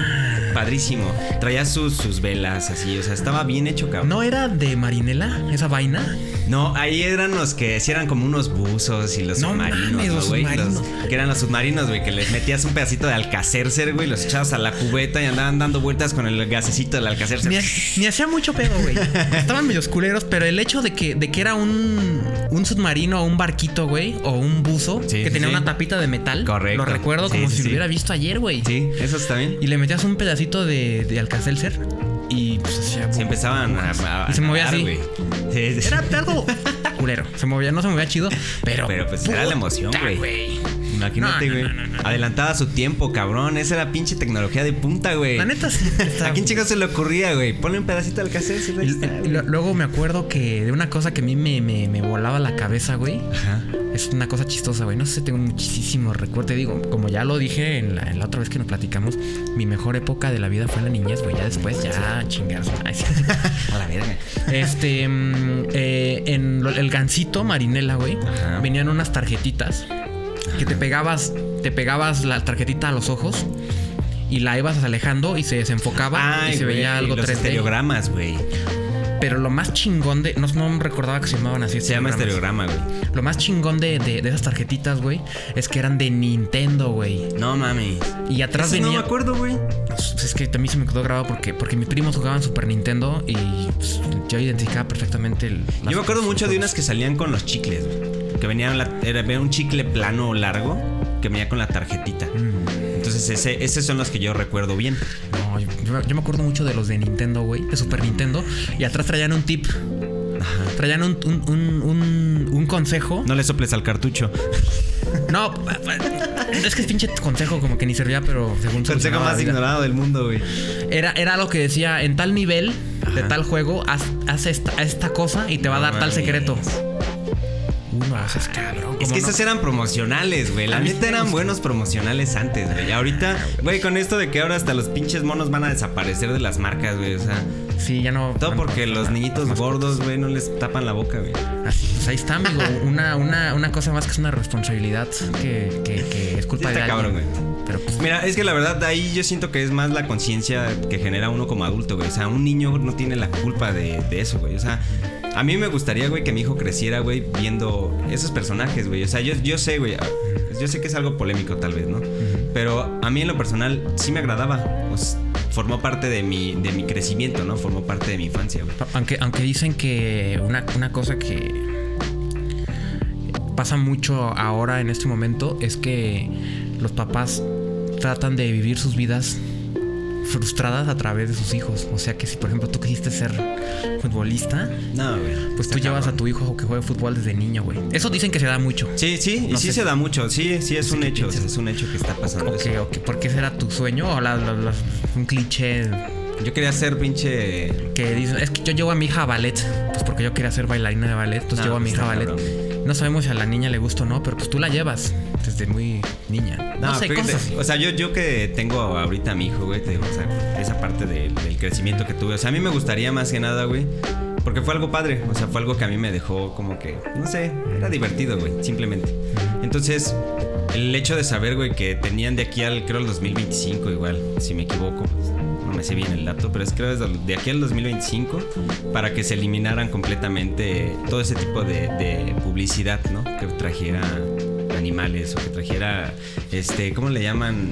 padrísimo. Traía sus, sus velas así, o sea, estaba bien hecho, cabrón. ¿No era de Marinela esa vaina? No, ahí eran los que sí eran como unos buzos y los No submarinos, mames, ¿no, los güey? submarinos. que eran los submarinos, güey, que les metías un pedacito de alcacercer, güey, los echabas a la cubeta y andaban dando vueltas con el gasecito del alcacercer. Ni, ni hacía mucho pedo, güey. Estaban medios culeros, pero el hecho de que, de que era un, un submarino o un barquito, güey, o un buzo Sí, que tenía sí. una tapita de metal. Correcto. Lo recuerdo Sí, como si lo hubiera visto ayer, güey. Sí, eso está bien. Y le metías un pedacito de, de alcacelser y pues hacía. Se empezaban a, a- Y se a movía nadar, así. Era algo culero. Se movía, no se movía chido, pero. Pero, pues, era la emoción, güey. Imagínate, no, güey. no, su tiempo, cabrón. Esa era pinche tecnología de punta, güey. La neta sí. está- ¿A quién chicos se le ocurría, güey? Ponle un pedacito y- y lo- luego me acuerdo que de una cosa que a mí me, me, me volaba la cabeza, güey. Ajá. Es una cosa chistosa, güey. No sé, tengo muchísimos recuerdos. Te digo, como ya lo dije en la, en la otra vez que nos platicamos, mi mejor época de la vida fue la niñez, güey. Ya después, ya chingar. Ay, sí. A la verga. Este, mm, eh, en el gancito marinela, güey, Ajá. venían unas tarjetitas que te pegabas, te pegabas la tarjetita a los ojos y la ibas alejando y se desenfocaba y se veía algo los 3D. estereogramas, güey. Pero lo más chingón de. No, no recordaba que se llamaban así. Se llama estereograma, güey. Lo más chingón de, de- de esas tarjetitas, güey, es que eran de Nintendo, güey. No mames. Y atrás Eso venía. No me acuerdo, güey. Pues es que a mí se me quedó grabado porque, porque mis primos jugaban Super Nintendo y pues, yo identificaba perfectamente el. Yo me acuerdo mucho de unas que salían con los chicles, güey. Que venían la, era, un chicle plano largo que venía con la tarjetita. Mm. Entonces, ese, esos son los que yo recuerdo bien. No, yo, yo- yo me acuerdo mucho de los de Nintendo, güey, de Super Nintendo. Y atrás traían un tip. Traían un, un, un, un- un consejo. No le soples al cartucho. No, es que es pinche consejo como que ni servía, pero según Consejo solucionaba la más ignorado del mundo, güey. Era, era lo que decía, en tal nivel de Ajá. tal juego, haz, haz esta, esta cosa y te va a dar tal secreto. Cabrón. Es ¿cómo que no? esos eran promocionales, güey. La neta eran buenos promocionales antes, güey. Y ahorita, güey, con esto de que ahora hasta los pinches monos van a desaparecer de las marcas, güey. O sea, Sí, ya no. todo porque los niñitos gordos, güey, no les tapan la boca, güey. Así, pues ahí está, amigo. Una, una, una cosa más que es una responsabilidad que, que, que es culpa Sí de está alguien. cabrón, güey. Pero pues, Mira, es que la verdad, de ahí yo siento que es más la conciencia que genera uno como adulto, güey. O sea, un niño no tiene la culpa de, de eso, güey. O sea, a mí me gustaría, güey, que mi hijo creciera, güey, viendo esos personajes, güey. O sea, yo, yo sé, güey. Yo sé que es algo polémico, tal vez, ¿no? Pero a mí en lo personal sí me agradaba. Formó parte de mi, de mi crecimiento, ¿no? Formó parte de mi infancia, güey. aunque, aunque dicen que una, una cosa que pasa mucho ahora en este momento es que los papás tratan de vivir sus vidas frustradas a través de sus hijos. O sea que si por ejemplo tú quisiste ser futbolista, No, güey. pues tú llevas a tu hijo que juegue fútbol desde niño, güey. Eso dicen que se da mucho. Sí, sí, y sí sé se da mucho. Sí, sí, es un hecho. piensas. Es un hecho que está pasando. Ok, eso. ok. ¿Por qué será tu sueño? O la- la- la- un cliché Yo quería ser pinche. que dicen, es que yo llevo a mi hija a ballet, pues porque yo quería ser bailarina de ballet, entonces No, llevo a mi hija a ballet. No sabemos si a la niña le gusta o no, pero pues tú la llevas desde muy niña. No, No, sé, fíjate, cosas. O sea, yo, yo que tengo ahorita a mi hijo, güey, te digo, o sea, esa parte del, del crecimiento que tuve. O sea, a mí me gustaría más que nada, güey. Porque fue algo padre. O sea, fue algo que a mí me dejó como que, no sé, era divertido, güey, simplemente. Entonces, el hecho de saber, güey, que tenían de aquí al, creo, el 2025 igual, si me equivoco. Me sé bien el dato, pero es creo desde de aquí al 2025 para que se eliminaran completamente todo ese tipo de, de publicidad, ¿no? Que trajera animales o que trajera, este, ¿cómo le llaman?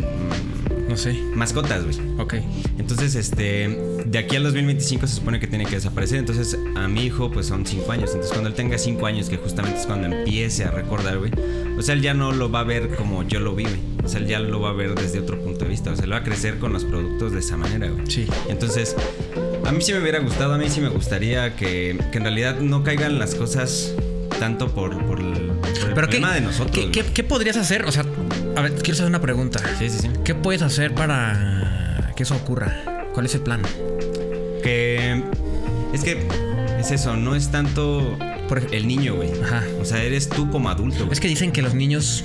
No sé. Mascotas, güey. Ok. Entonces, este, de aquí al 2025 se supone que tiene que desaparecer. Entonces, a mi hijo, pues son 5 años. Entonces, cuando él tenga 5 años, que justamente es cuando empiece a recordar, güey, o sea, él ya no lo va a ver como yo lo vi, güey. O sea, él ya lo va a ver desde otro punto de vista. O sea, él va a crecer con los productos de esa manera, güey. Sí. Entonces, a mí sí me hubiera gustado, a mí sí me gustaría que, que en realidad no caigan las cosas tanto por, por el, por el Pero ¿qué, problema de nosotros. ¿qué, güey. qué, qué podrías hacer? O sea, a ver, quiero hacer una pregunta. Sí, sí, sí. ¿Qué puedes hacer para que eso ocurra? ¿Cuál es el plan? Es que es eso, no es tanto Por el niño, güey. Ajá. O sea, eres tú como adulto, güey. Es que dicen que los niños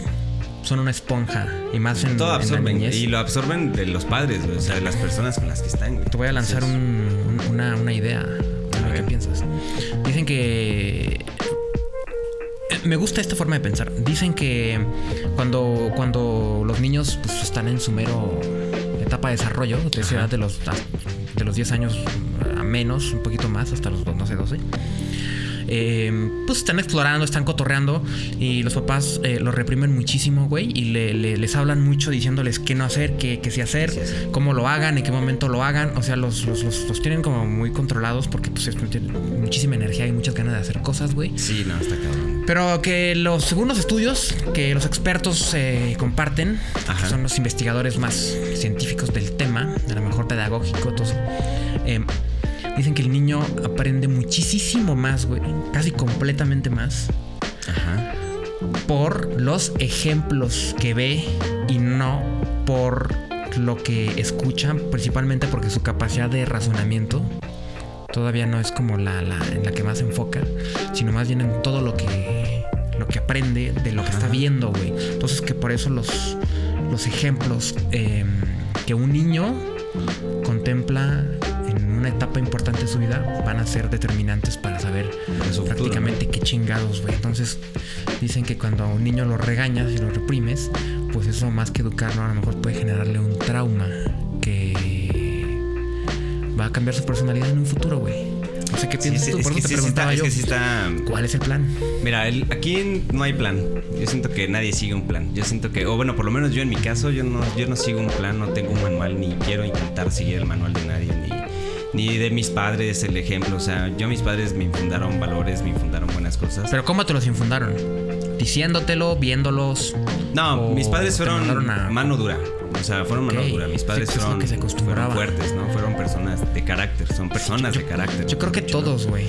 son una esponja y más en, todo en la absorben y lo absorben de los padres, güey, o sea, de las personas con las que están, güey. Te voy a lanzar un- una, una idea. A ver, ¿Qué piensas? Dicen que. eh, Me gusta esta forma de pensar. Dicen que cuando, cuando los niños pues, están en su mero etapa etapa de desarrollo, de esa edad de los, de los 10 años a menos, un poquito más, hasta los, no sé, 12. Eh, pues están explorando, están cotorreando y los papás eh, los reprimen muchísimo, güey, y les hablan mucho diciéndoles qué no hacer, qué, qué sí hacer, cómo lo hagan, en qué momento lo hagan. O sea, los, los, tienen como muy controlados porque pues tienen muchísima energía y muchas ganas de hacer cosas, güey. Sí, no, está cabrón. Pero que los, segundos estudios que los expertos eh, comparten, que son los investigadores más científicos del tema, a lo mejor pedagógico, todo Dicen que el niño aprende muchísimo más, güey. Casi completamente más. Ajá. Por los ejemplos que ve y no por lo que escucha, principalmente porque su capacidad de razonamiento todavía no es como la, en la que más se enfoca, sino más bien en todo lo que, lo que aprende de lo que está viendo, güey. Entonces que por eso los, los ejemplos em, que un niño contempla una etapa importante de su vida van a ser determinantes para saber prácticamente qué chingados, güey. Entonces dicen que cuando a un niño lo regañas y lo reprimes, pues eso más que educarlo a lo mejor puede generarle un trauma que va a cambiar su personalidad en un futuro, güey. No sé qué piensas tú, por eso te preguntaba yo. ¿Cuál es el plan? Mira, aquí no hay plan. Yo siento que nadie sigue un plan. Yo siento que, o bueno, por lo menos yo en mi caso, yo no, yo no sigo un plan, no tengo un manual, ni quiero intentar seguir el manual de nadie, ni ni de mis padres el ejemplo. O sea, yo mis padres me infundaron valores, me infundaron buenas cosas. ¿Pero cómo te los infundaron? ¿Diciéndotelo, viéndolos? No, mis padres fueron mano dura. O sea, fueron mano dura. Mis padres fueron, fuertes, ¿no? Fueron personas de carácter. Son personas de carácter. Yo creo que todos, güey.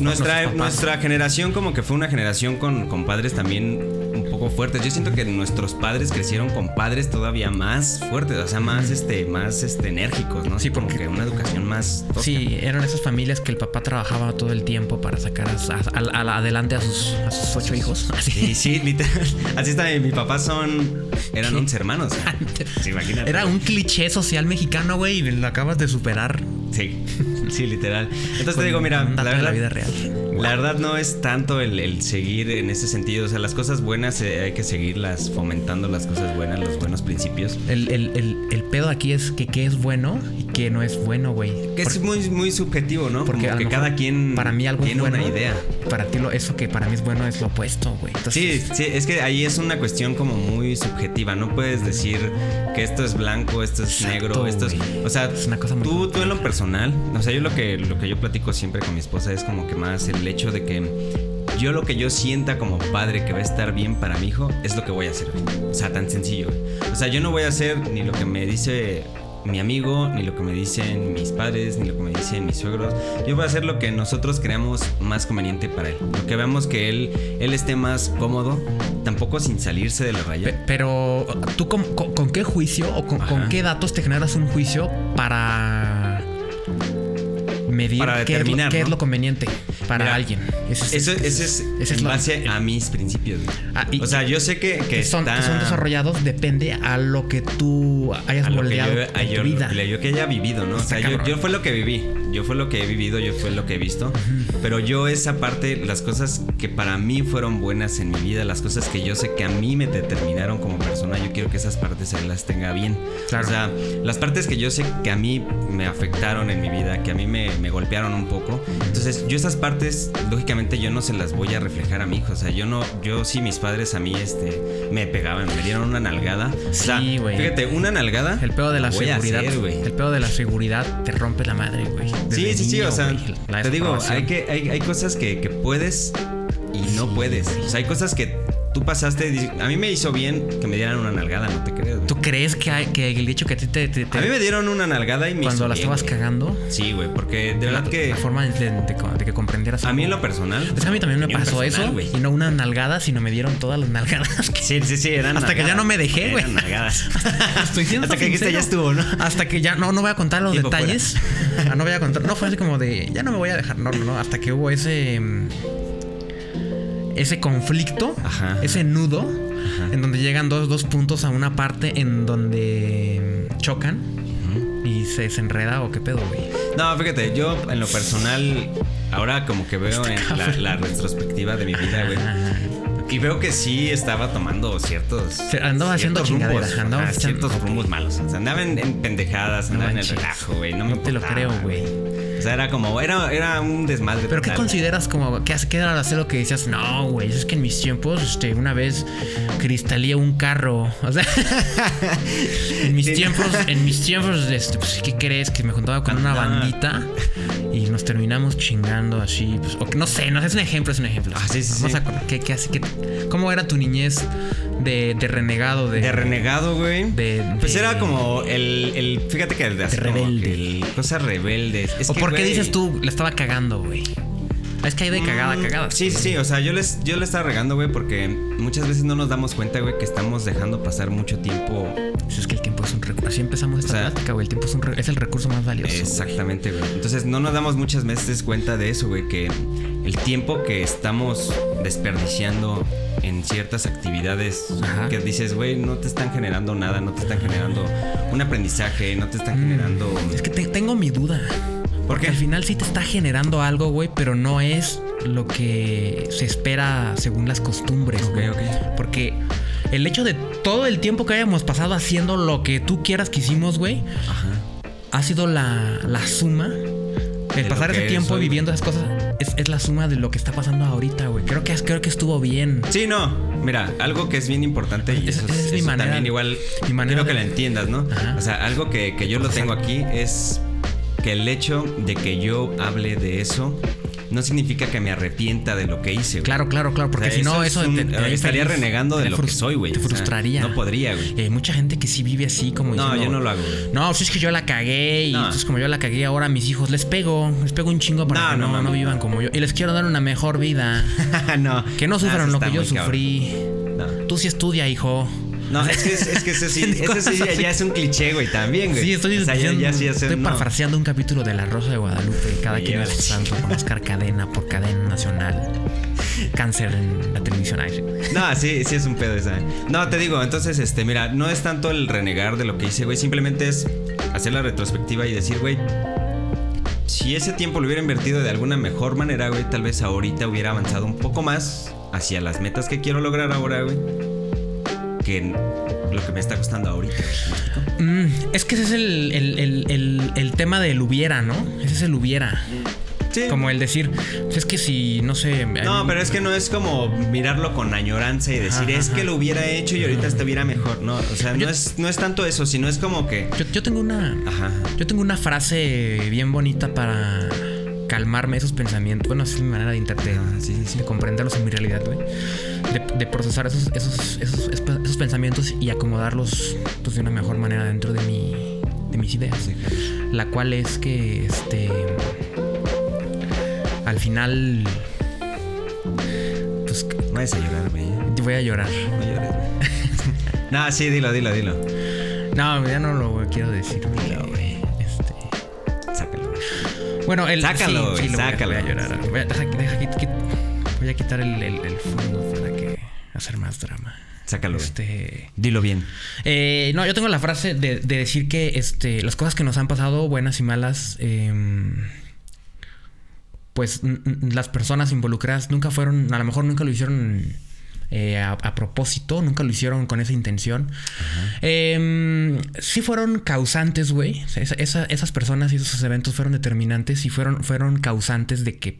Nuestra, nuestra generación como que fue una generación con, con padres también poco fuertes. Yo siento que nuestros padres crecieron con padres todavía más fuertes, o sea, más este, más este enérgicos, ¿no? Sí, porque una educación más. Sí, eran esas familias que el papá trabajaba todo el tiempo para sacar adelante a sus, a sus ocho hijos. Sí, sí, literal. Así está. Mi papá son. Eran 11 hermanos. ¿sí, Era un cliché social mexicano, güey, y lo acabas de superar. Sí, sí, literal. Entonces te digo, mira, la verdad, la vida real. La verdad no es tanto el, seguir en ese sentido. O sea, las cosas buenas eh, hay que seguirlas fomentando las cosas buenas, los buenos principios. El, el, pedo aquí es que qué es bueno y qué no es bueno, güey. Que es muy, muy subjetivo, ¿no? Porque que cada quien para mí algo tiene una idea. Para ti lo, eso que para mí es bueno es lo opuesto, güey. sí, sí, es que ahí es una cuestión como muy subjetiva. No puedes decir que esto es blanco, esto es negro, esto es. O sea, es una cosa muy tú, tú en lo personal, o sea, yo lo que, lo que yo platico siempre con mi esposa es como que más el hecho de que yo lo que yo sienta como padre que va a estar bien para mi hijo es lo que voy a hacer. O sea, tan sencillo. O sea, yo no voy a hacer ni lo que me dice mi amigo, ni lo que me dicen mis padres, ni lo que me dicen mis suegros. Yo voy a hacer lo que nosotros creamos más conveniente para él. Lo que veamos que él, él esté más cómodo, tampoco sin salirse de la raya. Pero, ¿tú con, qué juicio o con, qué datos te generas un juicio para medir para qué, determinar, qué es lo conveniente? para alguien. eso, es, en base a mis principios. Ah, o sea, yo sé que, que, son, son, desarrollados depende a lo que tú hayas moldeado yo, tu vida. Yo, que haya vivido, ¿no? o sea, yo, yo, fue lo que viví. Yo fue lo que he vivido, yo fue lo que he visto. Pero yo esa parte, las cosas que para mí fueron buenas en mi vida, las cosas que yo sé que a mí me determinaron como persona, yo quiero que esas partes él las tenga bien. O sea, las partes que yo sé que a mí me afectaron en mi vida, que a mí me, me golpearon un poco. Entonces, yo esas partes lógicamente yo no se las voy a reflejar a mi hijo. O sea, yo no, yo sí, mis padres a mí, este, me pegaban, me dieron una nalgada. Sí, güey. Fíjate, una nalgada. El pedo de la seguridad. el pedo de la seguridad te rompe la madre, güey. Sí, sí, sí. O sea, te digo, hay que, hay, hay cosas que, que puedes y no puedes. O sea, hay cosas que tú pasaste. A mí me hizo bien que me dieran una nalgada, no te. ¿Tú crees que, hay, que el dicho que a ti te, A mí me dieron una nalgada y me Cuando la estabas cagando. Sí, güey, porque de verdad que. La forma de, que comprendieras. A mí en lo personal. Pues a mí también me pasó eso. Y no una nalgada, sino me dieron todas las nalgadas. Sí, sí, sí, eran Hasta que ya no me dejé, güey. nalgadas. Estoy diciendo Hasta que dijiste ya estuvo, ¿no? Hasta que ya. No, no voy a contar los detalles. Ah, no voy a contar. No, fue así como de. Ya no me voy a dejar. No, no, Hasta que hubo ese. Mm, ese conflicto. Ese nudo en donde llegan dos, dos puntos a una parte en donde chocan y se desenreda o qué pedo, güey. No, fíjate, yo en lo personal, ahora como que veo en la, retrospectiva de mi vida, güey. y veo que sí estaba tomando ciertos. Andaba haciendo rumbos, andaba ajá, haciendo- ciertos rumbos malos. O sea, andaba en, en pendejadas, No andaba en el relajo, güey. No, me No te lo creo, güey. O sea, era como, era, era un desmadre. Pero ¿qué consideras como que hace que era hacer lo que decías? No, güey, es que en mis tiempos, este, una vez cristalé un carro. O sea, en mis Sí. tiempos, en mis tiempos, este, pues, ¿qué crees? Que me juntaba con una bandita y nos terminamos chingando así. Pues, o no sé, no sé, es un ejemplo, es un ejemplo. Ah, sí, sí, Vamos sí. a ¿qué, qué qué- ¿Cómo era tu niñez de, de renegado? De, De renegado, güey. De- pues de- era como el, el. Fíjate que de, así como rebelde. el- cosas rebeldes. Es ¿O que, por qué güey, dices tú, le estaba cagando, güey? Es que hay de cagada, Mm, cagada. Sí, sí, sí. O sea, yo les, yo le estaba regando, güey, porque muchas veces no nos damos cuenta, güey, que estamos dejando pasar mucho tiempo. Pues es que el tiempo es un recurso. Así empezamos esta O sea, plática, güey. El tiempo es, un re- es el recurso más valioso. Exactamente, güey. Entonces no nos damos muchas veces cuenta de eso, güey, que el tiempo que estamos desperdiciando en ciertas actividades Ajá. que dices, güey, no te están generando nada, no te están generando un aprendizaje, no te están Mm, generando... Es que te- tengo mi duda. ¿Por Porque al final sí te está generando algo, güey, pero no es lo que se espera según las costumbres, Ok, güey. ok. Porque el hecho de todo el tiempo que hayamos pasado haciendo lo que tú quieras que hicimos, güey, ha sido la, la suma. El De pasar ese tiempo soy, viviendo esas cosas es, es la suma de lo que está pasando ahorita, güey. Creo que, creo que estuvo bien. Sí, no. Mira, algo que es bien importante y Esa- eso, es mi manera- también igual mi manera quiero que lo entiendas, ¿no? Ajá. O sea, algo que, que yo lo tengo aquí es que el hecho de que yo hable de eso no significa que me arrepienta de lo que hice. güey. Claro, claro, claro. Porque O sea, si no, es eso un- te, te haría estaría feliz. renegando de lo que soy, güey. Te O sea, frustraría. no podría, güey. Hay mucha gente que sí vive así como No, diciendo, yo no lo hago, güey. No, pues es que yo la cagué y No. entonces como yo la cagué ahora a mis hijos les pego, les pego un chingo para No, que no no, no, vivan como yo. Y les quiero dar una mejor vida. no. Que no Ah, sufran eso lo que yo sufrí. No. Tú sí estudia, hijo. No, es que, es, es que ese sí, ese sí ya, es un cliché, güey, también, güey. Sí, estoy o sea, ya, ya sí estoy no. parafraseando un capítulo de La Rosa de Guadalupe. Cada quien es santo con Oscar Cadena por cadena nacional. Cáncer en la televisión. No, sí, sí es un pedo esa. No, te digo, entonces, este, mira, no es tanto el renegar de lo que hice, güey. Simplemente es hacer la retrospectiva y decir, güey, si ese tiempo lo hubiera invertido de alguna mejor manera, güey, tal vez ahorita hubiera avanzado un poco más hacia las metas que quiero lograr ahora, güey. Que lo que me está costando ahorita. Mm, es que ese es el, el- el- el- el tema del hubiera, ¿no? Ese es el hubiera. Sí. Como el decir, pues es que si, no sé. No, pero es que no es como mirarlo con añoranza y decir, Ajá, es que lo hubiera hecho y ahorita estuviera mejor. No, o sea, Yo- no es, no es tanto eso, sino es como que. Yo, yo tengo una. Ajá. Yo tengo una frase bien bonita para calmarme esos pensamientos. Bueno, esa es mi manera de, de- Ah, sí, sí, sí. de comprenderlos en mi realidad, güey. De, de procesar esos, esos, esos, esos pensamientos y acomodarlos pues, de una mejor manera dentro de, mi, de mis ideas. La cual es que, este. Al final. Pues No vayas a llorar, güey. voy a llorar. No llores, no, sí, dilo, dilo, dilo. No, ya no lo quiero decir, güey. Este. Sácalo. Bueno, el. Sácalo, sí, sí, güey, lo voy a- sácalo. Voy a, llorar. Voy a, deja- deja- voy a quitar el, el- el fondo hacer más drama. Sácalo. Este. Dilo bien. eh, no, yo tengo la frase de, de decir que este, las cosas que nos han pasado, buenas y malas, em, pues las personas involucradas nunca fueron, a lo mejor nunca lo hicieron eh, a, a propósito, nunca lo hicieron con esa intención. Em, sí fueron causantes, güey. Esa- esa- esas personas y esos eventos fueron determinantes y fueron, fueron causantes de que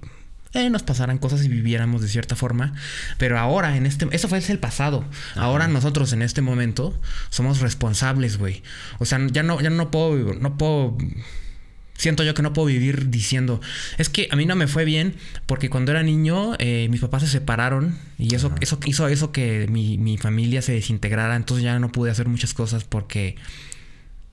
eh, nos pasaran cosas y viviéramos de cierta forma. Pero ahora, en este... Eso fue el pasado. Ahora nosotros en este momento somos responsables, güey. O sea, ya no, ya no puedo... No puedo siento yo que no puedo vivir diciendo, es que a mí no me fue bien porque cuando era niño eh, mis papás se separaron y eso, eso hizo eso que mi, mi familia se desintegrara, entonces ya no pude hacer muchas cosas porque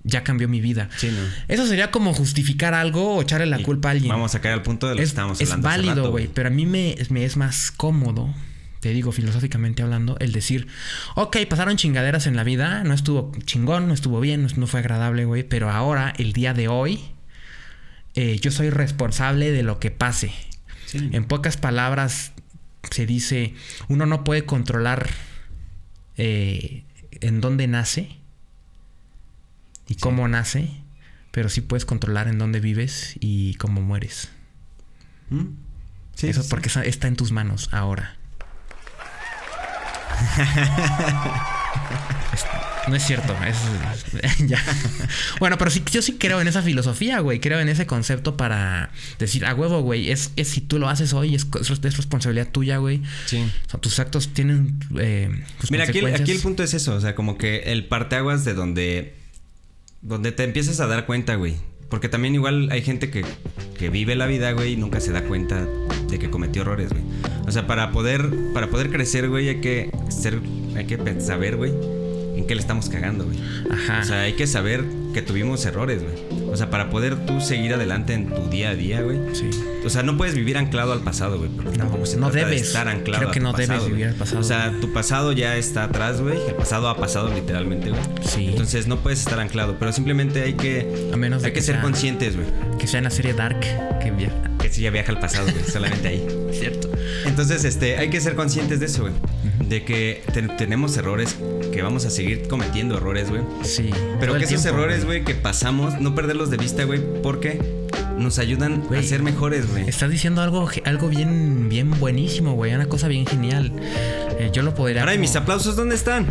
ya cambió mi vida. Sí, no. Eso sería como justificar algo o echarle la Y culpa a alguien. Vamos a caer al punto de lo que es, estábamos es hablando. hace válido, güey, pero a mí me, me es más cómodo, te digo filosóficamente hablando, el decir, ok, pasaron chingaderas en la vida, no estuvo chingón, no estuvo bien, no, no fue agradable, güey, pero ahora, el día de hoy, eh, yo soy responsable de lo que pase. Sí. En pocas palabras se dice, uno no puede controlar eh, en dónde nace y cómo nace, pero sí puedes controlar en dónde vives y cómo mueres. ¿Mm? Sí, Eso sí, porque está en tus manos ahora. No es cierto, es, ya. Bueno, pero sí, yo sí creo en esa filosofía, güey. Creo en ese concepto para decir, a huevo, güey. Es, es si tú lo haces hoy, es, es responsabilidad tuya, güey. Sí. O sea, tus actos tienen. Eh, sus Mira, aquí el, aquí el punto es eso, o sea, como que el parteaguas de donde. Donde te empiezas a dar cuenta, güey. Porque también igual hay gente que, que vive la vida, güey, y nunca se da cuenta de que cometió errores, güey. O sea, para poder, para poder crecer, güey, hay que ser, hay que saber, güey, en qué le estamos cagando, güey. Ajá. O sea, hay que saber que tuvimos errores, güey. O sea, para poder tú seguir adelante en tu día a día, güey. sí. O sea, no puedes vivir anclado al pasado, güey. Porque No, tampoco se no trata de debes. estar anclado Creo que no debes vivir el pasado. O sea, tu pasado ya está atrás, güey. El pasado ha pasado literalmente, güey. Sí. Entonces no puedes estar anclado. Pero simplemente hay que. A menos de hay que, que ser conscientes, güey. Que sea en la serie Dark que via- Que si ya viaja al pasado, güey. solamente ahí. Cierto. Entonces, este, hay que ser conscientes de eso, güey. De que te- tenemos errores, que vamos a seguir cometiendo errores, güey. Sí. Pero que esos tiempo, errores, güey, que pasamos, no perderlos de vista, güey, porque nos ayudan a ser mejores, güey. Estás diciendo algo, algo bien, bien buenísimo, güey. Una cosa bien genial. Eh, yo lo podría. Ahora, ¿y mis aplausos dónde están?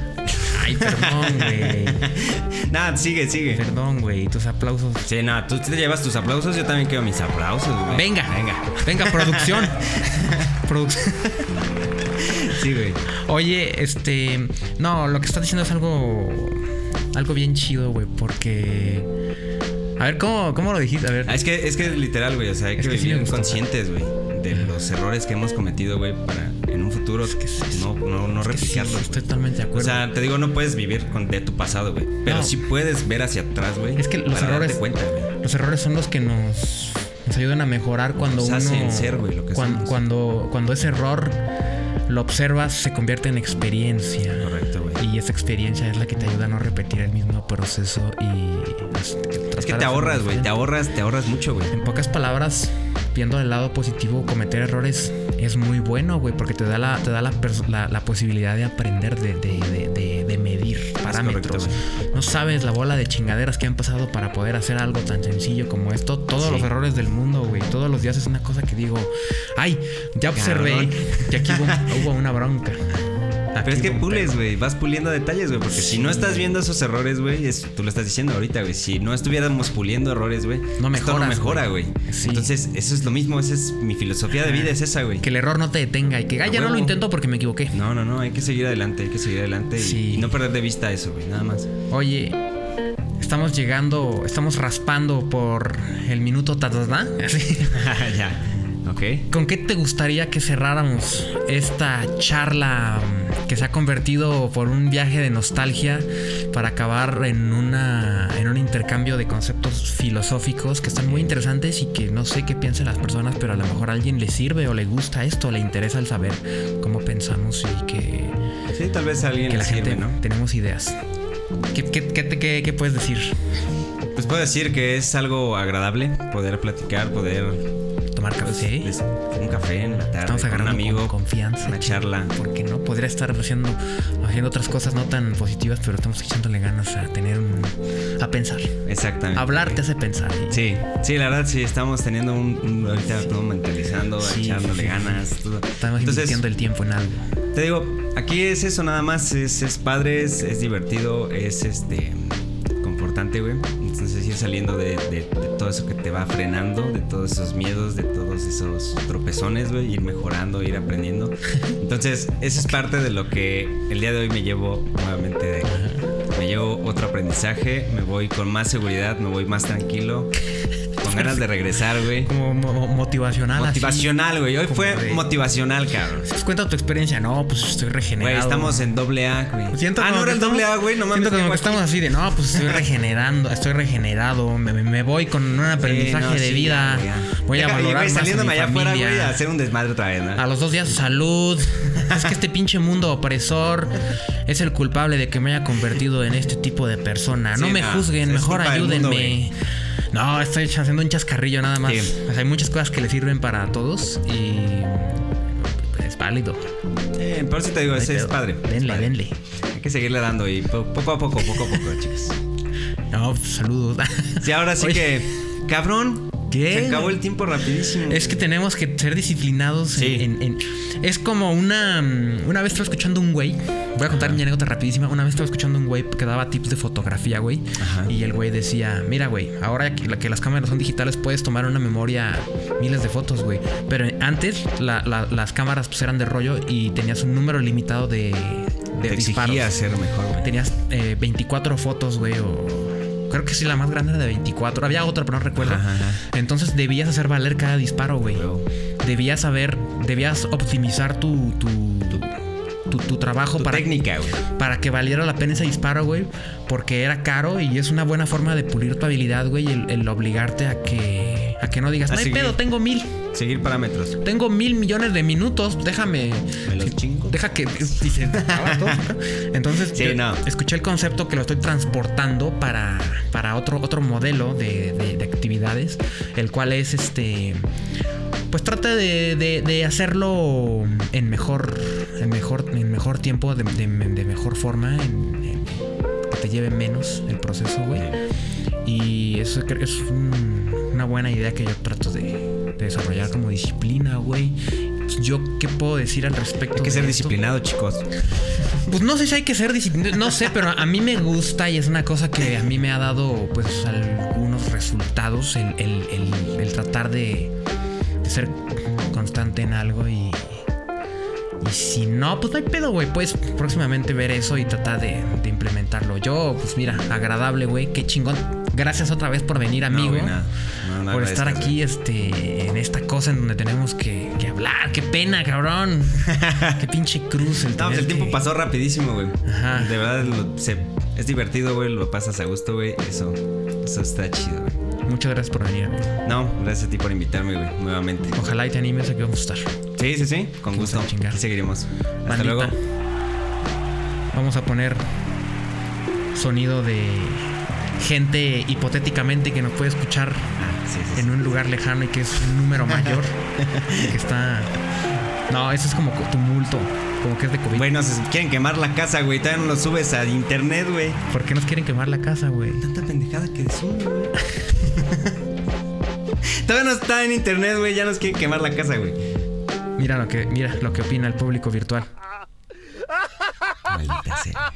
Ay, perdón, güey. Nada, sigue, sigue. Perdón, güey. Tus aplausos. Sí, no, tú te llevas tus aplausos, yo también quiero mis aplausos, güey. Venga. Venga. Venga, producción. producción. Sí, güey. Oye, este. No, lo que estás diciendo es algo. Algo bien chido, güey. Porque. A ver, ¿cómo, cómo lo dijiste? A ver. Ah, es que, es que literal, güey. O sea, hay Es que que vivir conscientes, güey, de los errores que hemos cometido, güey, para en un futuro que es eso. no, no, no Es que sí, estoy totalmente de o acuerdo. sea, te digo, no puedes vivir con, de tu pasado, güey. Pero No. sí puedes ver hacia atrás, güey. Es que los para errores- Darte cuenta, güey. Los errores son los que nos, nos ayudan a mejorar cuando Nos uno. hacen ser, güey, lo que cuan- somos. cuando, cuando ese error lo observas, se convierte en experiencia. Correcto, güey. Y esa experiencia es la que te ayuda a no repetir el mismo proceso y. pues, Es que te ahorras, güey. Te ahorras, te ahorras mucho, güey. En pocas palabras, viendo el lado positivo, cometer errores es muy bueno, güey, porque te da la, te da la, la- la posibilidad de aprender, de, de- de- de- de medir parámetros. correcto, no sabes la bola de chingaderas que han pasado para poder hacer algo tan sencillo como esto. Todos Sí. los errores del mundo, güey. Todos los días es una cosa que digo, ay, ya observé Cabrón. que aquí hubo, hubo una bronca. Pero es que pules, güey. Vas puliendo detalles, güey. Porque si no estás viendo esos errores, güey, es- tú lo estás diciendo ahorita, güey. Si no estuviéramos puliendo errores, güey, No esto no mejoras, mejora, güey. Sí. Entonces, eso es lo mismo. Esa es mi filosofía de vida, es esa, güey. Que el error no te detenga y que, ay, A ya no lo intento porque me equivoqué. No, no, no. Hay que seguir adelante, hay que seguir adelante y- Sí. y, no perder de vista eso, güey. Nada más. Oye, estamos llegando, estamos raspando por el minuto tatadá. Así. ya. Ok. ¿Con qué te gustaría que cerráramos esta charla mm, que se ha convertido por un viaje de nostalgia para acabar en una en un intercambio de conceptos filosóficos que están muy interesantes y que no sé qué piensan las personas, pero a lo mejor a alguien le sirve o le gusta esto, le interesa el saber cómo pensamos y que, Sí, tal vez a alguien que le la sirve, gente ¿no? tenemos ideas. ¿Qué, qué, qué- qué puedes decir? Pues puedo decir que es algo agradable poder platicar, poder. Tomar pues, café. les- un café en la tarde. Estamos con un agarrando amigo. con confianza. Una charla. Porque no podría estar haciendo, haciendo otras cosas no tan positivas, pero estamos echándole ganas a tener un. a pensar. Exactamente. Hablar te hace pensar. Sí, sí, la verdad sí, estamos teniendo un, un- ahorita todo mentalizando, Sí, echándole sí. ganas. todo. Estamos Entonces, invirtiendo el tiempo en algo. te digo, aquí es eso nada más, es, es padre, es, es divertido, es este confortante, güey. Ir saliendo de, de- de todo eso que te va frenando, de todos esos miedos, de todos esos tropezones, güey, ir mejorando, ir aprendiendo. Entonces, eso es parte de lo que el día de hoy me llevo nuevamente de. Me llevo otro aprendizaje, me voy con más seguridad, me voy más tranquilo, con ganas de regresar, güey. Como mo- motivacional. Motivacional, güey. Hoy fue de- motivacional, cabrón. Pues cuenta tu experiencia. No, pues estoy regenerado. Güey, estamos en doble A, güey. Siento ah, no era el doble A, güey. No mames. Siento como que estamos así de, no, pues estoy regenerando, estoy regenerado, me, me voy con un aprendizaje Sí, no, de sí, vida, ya, ya. voy a Deja- y, valorar güey, más a saliéndome mi allá afuera, güey, a hacer un desmadre otra vez, ¿no? A los dos días, salud. es que este pinche mundo opresor es el culpable de que me haya convertido en este tipo de persona. No Sí, me no, juzguen, mejor mundo, ayúdenme. No, estoy haciendo un chascarrillo nada más. Sí. O sea, hay muchas cosas que le sirven para todos y es válido. Eh, por eso te digo, ese es padre. es Denle, padre. denle. Hay que seguirle dando y po- poco a poco, poco a poco, chicos. No, pues, saludos. Sí, ahora sí Oye. que, cabrón, ¿Qué? Se acabó el tiempo rapidísimo. Es que tenemos que ser disciplinados Sí. en, en- Es como una... mm, Una vez estaba escuchando un güey. Voy a contar mi anécdota rapidísima. Una vez estaba escuchando un güey que daba tips de fotografía, güey. Ajá. Y el güey decía, mira, güey, ahora que, la- que las cámaras son digitales puedes tomar una memoria miles de fotos, güey. Pero antes la- la- las cámaras pues, eran de rollo y tenías un número limitado de, de Te disparos. exigía ser mejor, güey. Tenías eh, 24 fotos, güey, o... Creo que sí, la más grande era de 24. Había otra, pero no recuerdo. Ajá, ajá. Entonces debías hacer valer cada disparo, güey. Debías saber, debías optimizar tu, tu, tu, tu trabajo Tu para, técnica, güey. para que valiera la pena ese disparo, güey. Porque era caro y es una buena forma de pulir tu habilidad, güey. El, el obligarte a que, a que no digas, no hay pedo, tengo mil. Seguir parámetros. Tengo mil millones de minutos, déjame. Me los chingo. Deja que. Entonces, Sí, yo no. escuché el concepto que lo estoy transportando para, para otro, otro modelo de, de- de actividades, el cual es este. Pues trata de, de- de hacerlo en mejor, en mejor, en mejor tiempo, de, de- mejor forma, en- en- que te lleve menos el proceso, güey. Y eso es un- una buena idea que yo trato de, de desarrollar como disciplina, güey. Yo, ¿qué puedo decir al respecto? Hay que de ser esto? disciplinado, chicos. Pues no sé si hay que ser disciplinado, no sé, pero a mí me gusta y es una cosa que a mí me ha dado pues algunos resultados el, el- el- el tratar de, de ser constante en algo y, y si no, pues no hay pedo, güey. Puedes próximamente ver eso y tratar de, de implementarlo. Yo, pues mira, agradable, güey, qué chingón. Gracias otra vez por venir, amigo. No, por estar aquí este, en esta cosa en donde tenemos que, que hablar. Qué pena, cabrón. qué pinche cruz. El No, pues el tiempo que- pasó rapidísimo, güey. Ajá. De verdad, lo- se- es divertido, güey. Lo pasas a gusto, güey. Eso, eso está chido, güey. Muchas gracias por venir. amigo. No, gracias a ti por invitarme, güey, nuevamente. Ojalá y te animes a que vamos a estar. Sí, sí, sí, con gusto. Aquí seguiremos. Hasta luego. Vamos a poner sonido de gente hipotéticamente que nos puede escuchar Ah, sí, sí, sí. en un lugar lejano y que es un número mayor. que está. No, eso es como tumulto. Como que es de COVID. Güey, nos quieren quemar la casa, güey. Todavía no lo subes a internet, güey. ¿Por qué nos quieren quemar la casa, güey? Tanta pendejada que sube, güey. Todavía no está en internet, güey. Ya nos quieren quemar la casa, güey. Mira lo que, mira lo que opina el público virtual. Maldita sea.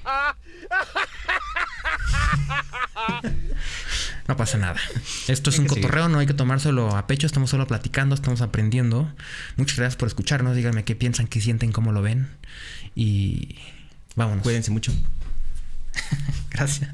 No pasa nada. Esto es un seguir. cotorreo, no hay que tomárselo a pecho, estamos solo platicando, estamos aprendiendo. Muchas gracias por escucharnos, díganme qué piensan, qué sienten, cómo lo ven. Y vámonos. Cuídense mucho. Gracias.